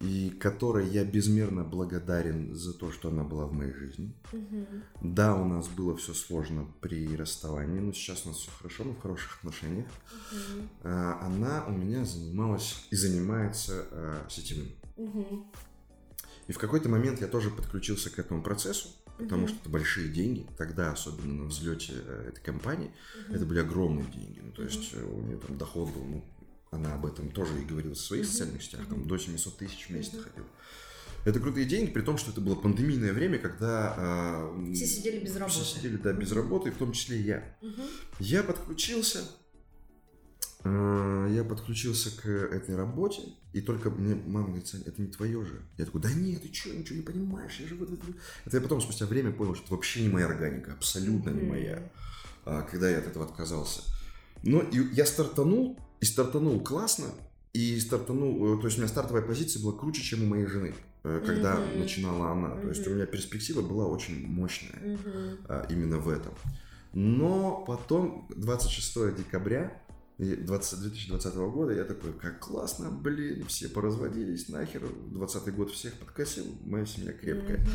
и которой я безмерно благодарен за то, что она была в моей жизни. Угу. Да, у нас было все сложно при расставании, но сейчас у нас все хорошо, мы в хороших отношениях. Угу. Она у меня занималась и занимается а, сетевым. Угу. И в какой-то момент я тоже подключился к этому процессу, потому угу. что это большие деньги. Тогда, особенно на взлете э, этой компании, угу. это были огромные деньги. Ну, то есть угу. у нее там доход был ну, она об этом тоже и говорила в своих социальных сетях, там до 700 тысяч в месяц доходило. Это крутые деньги, при том, что это было пандемийное время, когда... Э, все сидели без работы. Все сидели, да, без работы, в том числе и я. Угу. Я подключился, э, я подключился к этой работе, и только мне мама говорит, Саня, это не твое же. Я такой, да нет, ты что, ничего не понимаешь, я же вот... Это я потом спустя время понял, что это вообще не моя органика, абсолютно угу. не моя, а, когда я от этого отказался. Но и я стартанул и стартанул классно, и стартанул, э, то есть у меня стартовая позиция была круче, чем у моей жены, э, когда mm-hmm. начинала она. Mm-hmm. То есть у меня перспектива была очень мощная mm-hmm. именно в этом. Но потом 26 декабря 20, 2020 года я такой, как классно, блин, все поразводились, нахер, 20 год всех подкосил, моя семья крепкая.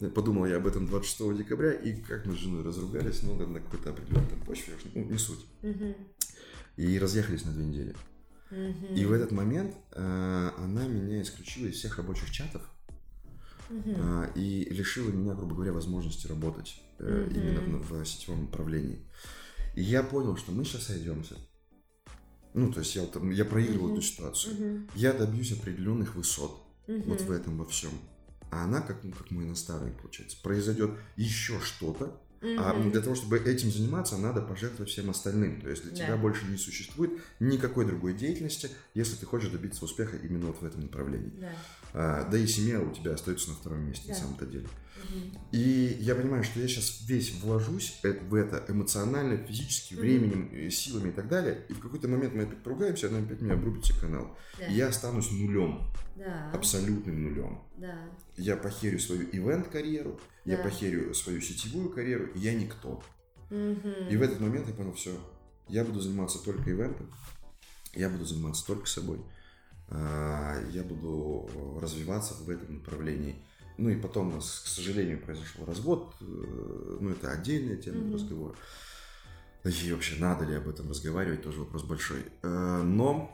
Mm-hmm. Подумал я об этом 26 декабря, и как мы с женой разругались, ну, на какой-то определенной почве, ну, не суть. Mm-hmm и разъехались на две недели. Угу. И в этот момент э, она меня исключила из всех рабочих чатов угу. э, и лишила меня, грубо говоря, возможности работать э, угу. именно в, в сетевом управлении. И я понял, что мы сейчас сойдемся. Ну, то есть я, я проигрывал угу. эту ситуацию. Угу. Я добьюсь определенных высот угу. вот в этом во всем. А она, как, ну, как мой наставник, получается, произойдет еще что-то, А для того, чтобы этим заниматься, надо пожертвовать всем остальным. То есть для да. тебя больше не существует никакой другой деятельности, если ты хочешь добиться успеха именно вот в этом направлении. Да, а, да и семья у тебя остается на втором месте, да. на самом-то деле. Угу. И я понимаю, что я сейчас весь вложусь в это эмоционально, физически, временем, угу. силами и так далее. И в какой-то момент мы опять поругаемся, она опять меня обрубится канал. Да. И я останусь нулем. Да. Абсолютным нулем. Да. Я похерю свою ивент-карьеру, да. Я похерю свою сетевую карьеру, я никто. Угу. И в этот момент я понял, все, я буду заниматься только ивентом, я буду заниматься только собой, а, я буду развиваться в этом направлении. Ну и потом у нас, к сожалению, произошел развод, э, ну это отдельная тема mm разговора. И вообще, надо ли об этом разговаривать, тоже вопрос большой. Э, но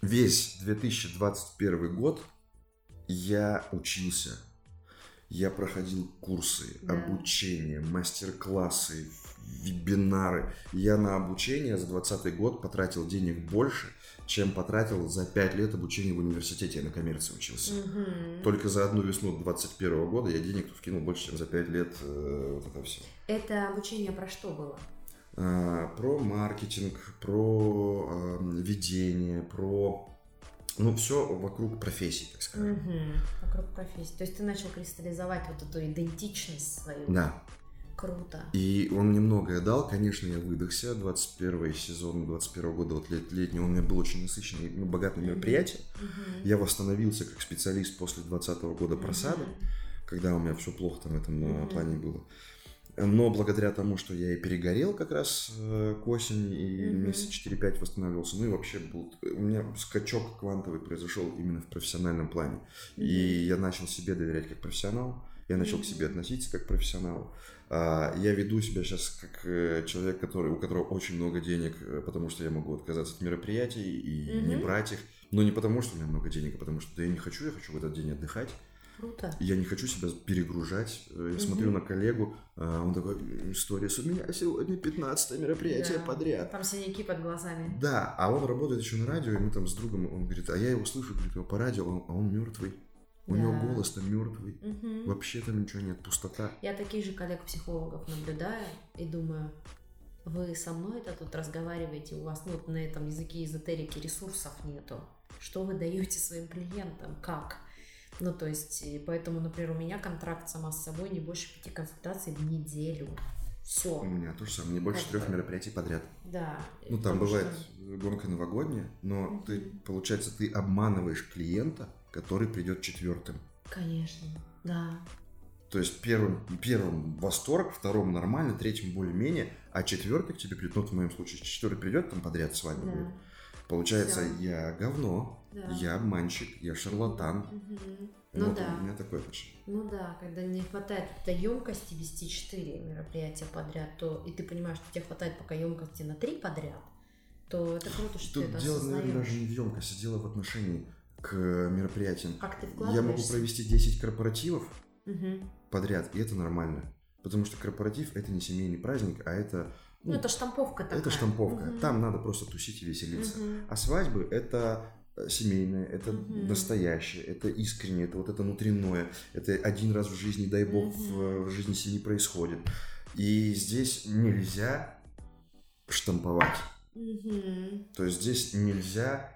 весь 2021 год я учился я проходил курсы, да. обучение, мастер-классы, вебинары. Я на обучение за 2020 год потратил денег больше, чем потратил за 5 лет обучения в университете. Я на коммерции учился. Угу. Только за одну весну 2021 года я денег вкинул больше, чем за 5 лет э, вот это все. Это обучение про что было? А, про маркетинг, про э, ведение, про ну, все вокруг профессии, так скажем. Угу, вокруг профессии. То есть ты начал кристаллизовать вот эту идентичность свою. Да. Круто. И он мне многое дал. Конечно, я выдохся. 21 сезон 21 года, вот лет, летний, он у меня был очень насыщенный, ну, богатым мероприятием. Угу. Я восстановился как специалист после 2020 года просады, угу. когда у меня все плохо там в этом угу. плане было. Но благодаря тому, что я и перегорел как раз э, к осени и mm-hmm. месяца 4-5 восстанавливался, ну и вообще был, у меня скачок квантовый произошел именно в профессиональном плане. Mm-hmm. И я начал себе доверять как профессионал, я начал mm-hmm. к себе относиться как профессионал. А, я веду себя сейчас как э, человек, который, у которого очень много денег, э, потому что я могу отказаться от мероприятий и mm-hmm. не брать их. Но не потому, что у меня много денег, а потому что да, я не хочу, я хочу в этот день отдыхать. Круто. Я не хочу себя перегружать. Э, я угу. смотрю на коллегу, а он такой, сторис, у меня сегодня 15 мероприятие да. подряд. Там синяки под глазами. Да, а он работает еще на радио, и мы там с другом, он говорит, а я его слышу, говорит, по радио, а он мертвый. У да. него голос там мертвый. Угу. Вообще там ничего нет, пустота. Я таких же коллег-психологов наблюдаю и думаю, вы со мной это тут разговариваете, у вас ну, вот на этом языке эзотерики ресурсов нету. Что вы даете своим клиентам? Как? Ну, то есть, поэтому, например, у меня контракт сама с собой не больше пяти консультаций в неделю. Все. У меня тоже самое, не больше трех мероприятий подряд. Да. Ну, там бывает что... гонка новогодняя, но угу. ты, получается, ты обманываешь клиента, который придет четвертым. Конечно, да. То есть первым, первым восторг, вторым нормально, третьим более-менее, а четвертый к тебе придет, ну, в моем случае, четвертый придет, там подряд с вами да. будет. Получается, Всё. я говно, да. я обманщик, я шарлатан. Угу. Ну вот да. У меня такое отношение. Ну да, когда не хватает этой емкости вести 4 мероприятия подряд, то и ты понимаешь, что тебе хватает пока емкости на 3 подряд, то это круто, что Тут ты это дело, наверное, даже не в емкости, дело в отношении к мероприятиям. Как ты Я могу провести 10 корпоративов угу. подряд, и это нормально. Потому что корпоратив это не семейный праздник, а это ну, это штамповка такая. Это штамповка. Угу. Там надо просто тусить и веселиться. Угу. А свадьбы это семейное, это угу. настоящее, это искреннее, это вот это внутреннее, это один раз в жизни, дай бог, угу. в, в жизни семьи происходит. И здесь нельзя штамповать. Угу. То есть здесь нельзя э,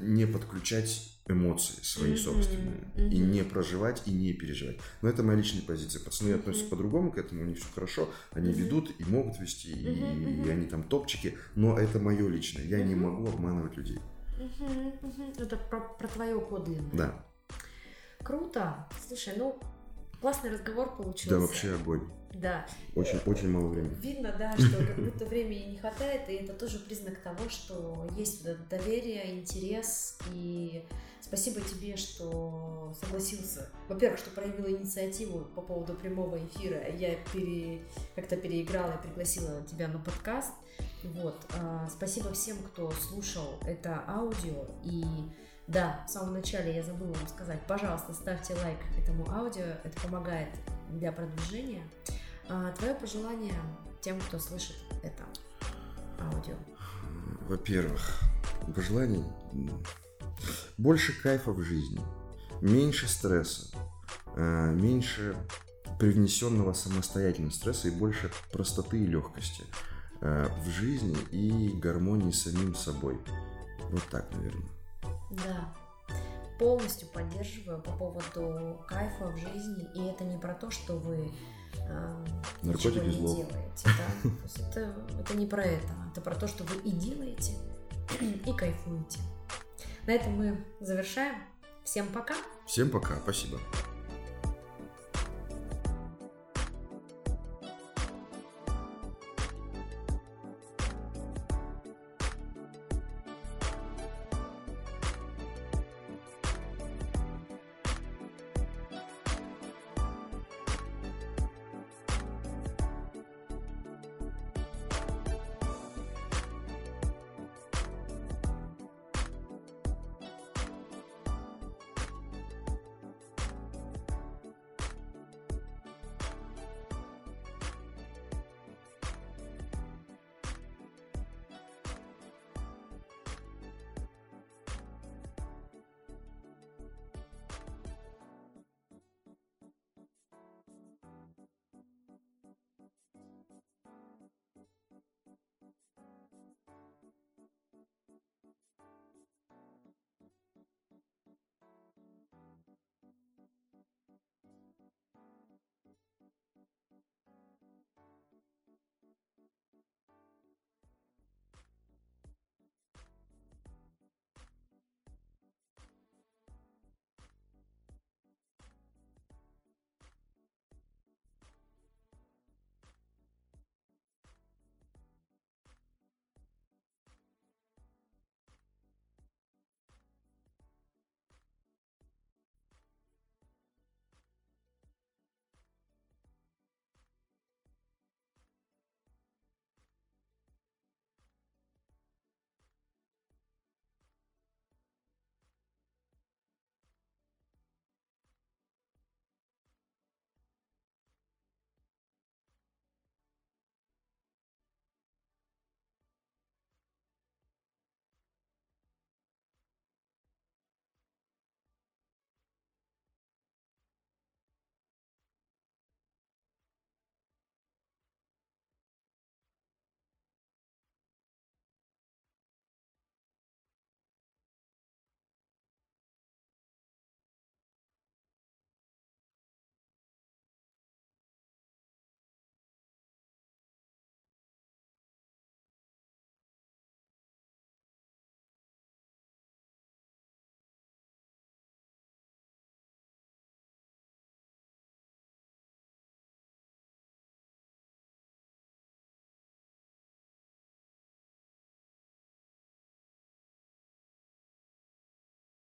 не подключать эмоции свои mm-hmm. собственные. Mm-hmm. И не проживать, и не переживать. Но это моя личная позиция. Пацаны mm-hmm. относятся по-другому к этому, у них все хорошо, они mm-hmm. ведут и могут вести, mm-hmm. и, и они там топчики, но это мое личное. Я mm-hmm. не могу обманывать людей. Mm-hmm. Mm-hmm. Это про, про твое подлинное. Да. Круто. Слушай, ну, классный разговор получился. Да, вообще огонь. Да. Очень, очень мало времени. Видно, да, что как будто времени не хватает, и это тоже признак того, что есть доверие, интерес и Спасибо тебе, что согласился. Во-первых, что проявила инициативу по поводу прямого эфира. Я пере... как-то переиграла и пригласила тебя на подкаст. Вот. А, спасибо всем, кто слушал это аудио. И да, в самом начале я забыла вам сказать, пожалуйста, ставьте лайк этому аудио. Это помогает для продвижения. А, твое пожелание тем, кто слышит это аудио? Во-первых, пожеланий больше кайфа в жизни, меньше стресса, э, меньше привнесенного самостоятельного стресса и больше простоты и легкости э, в жизни и гармонии с самим собой. Вот так, наверное. Да. Полностью поддерживаю по поводу кайфа в жизни. И это не про то, что вы э, Наркотики ничего зло. не делаете. Да? То есть это, это не про это. Это про то, что вы и делаете, и кайфуете. На этом мы завершаем. Всем пока. Всем пока, спасибо.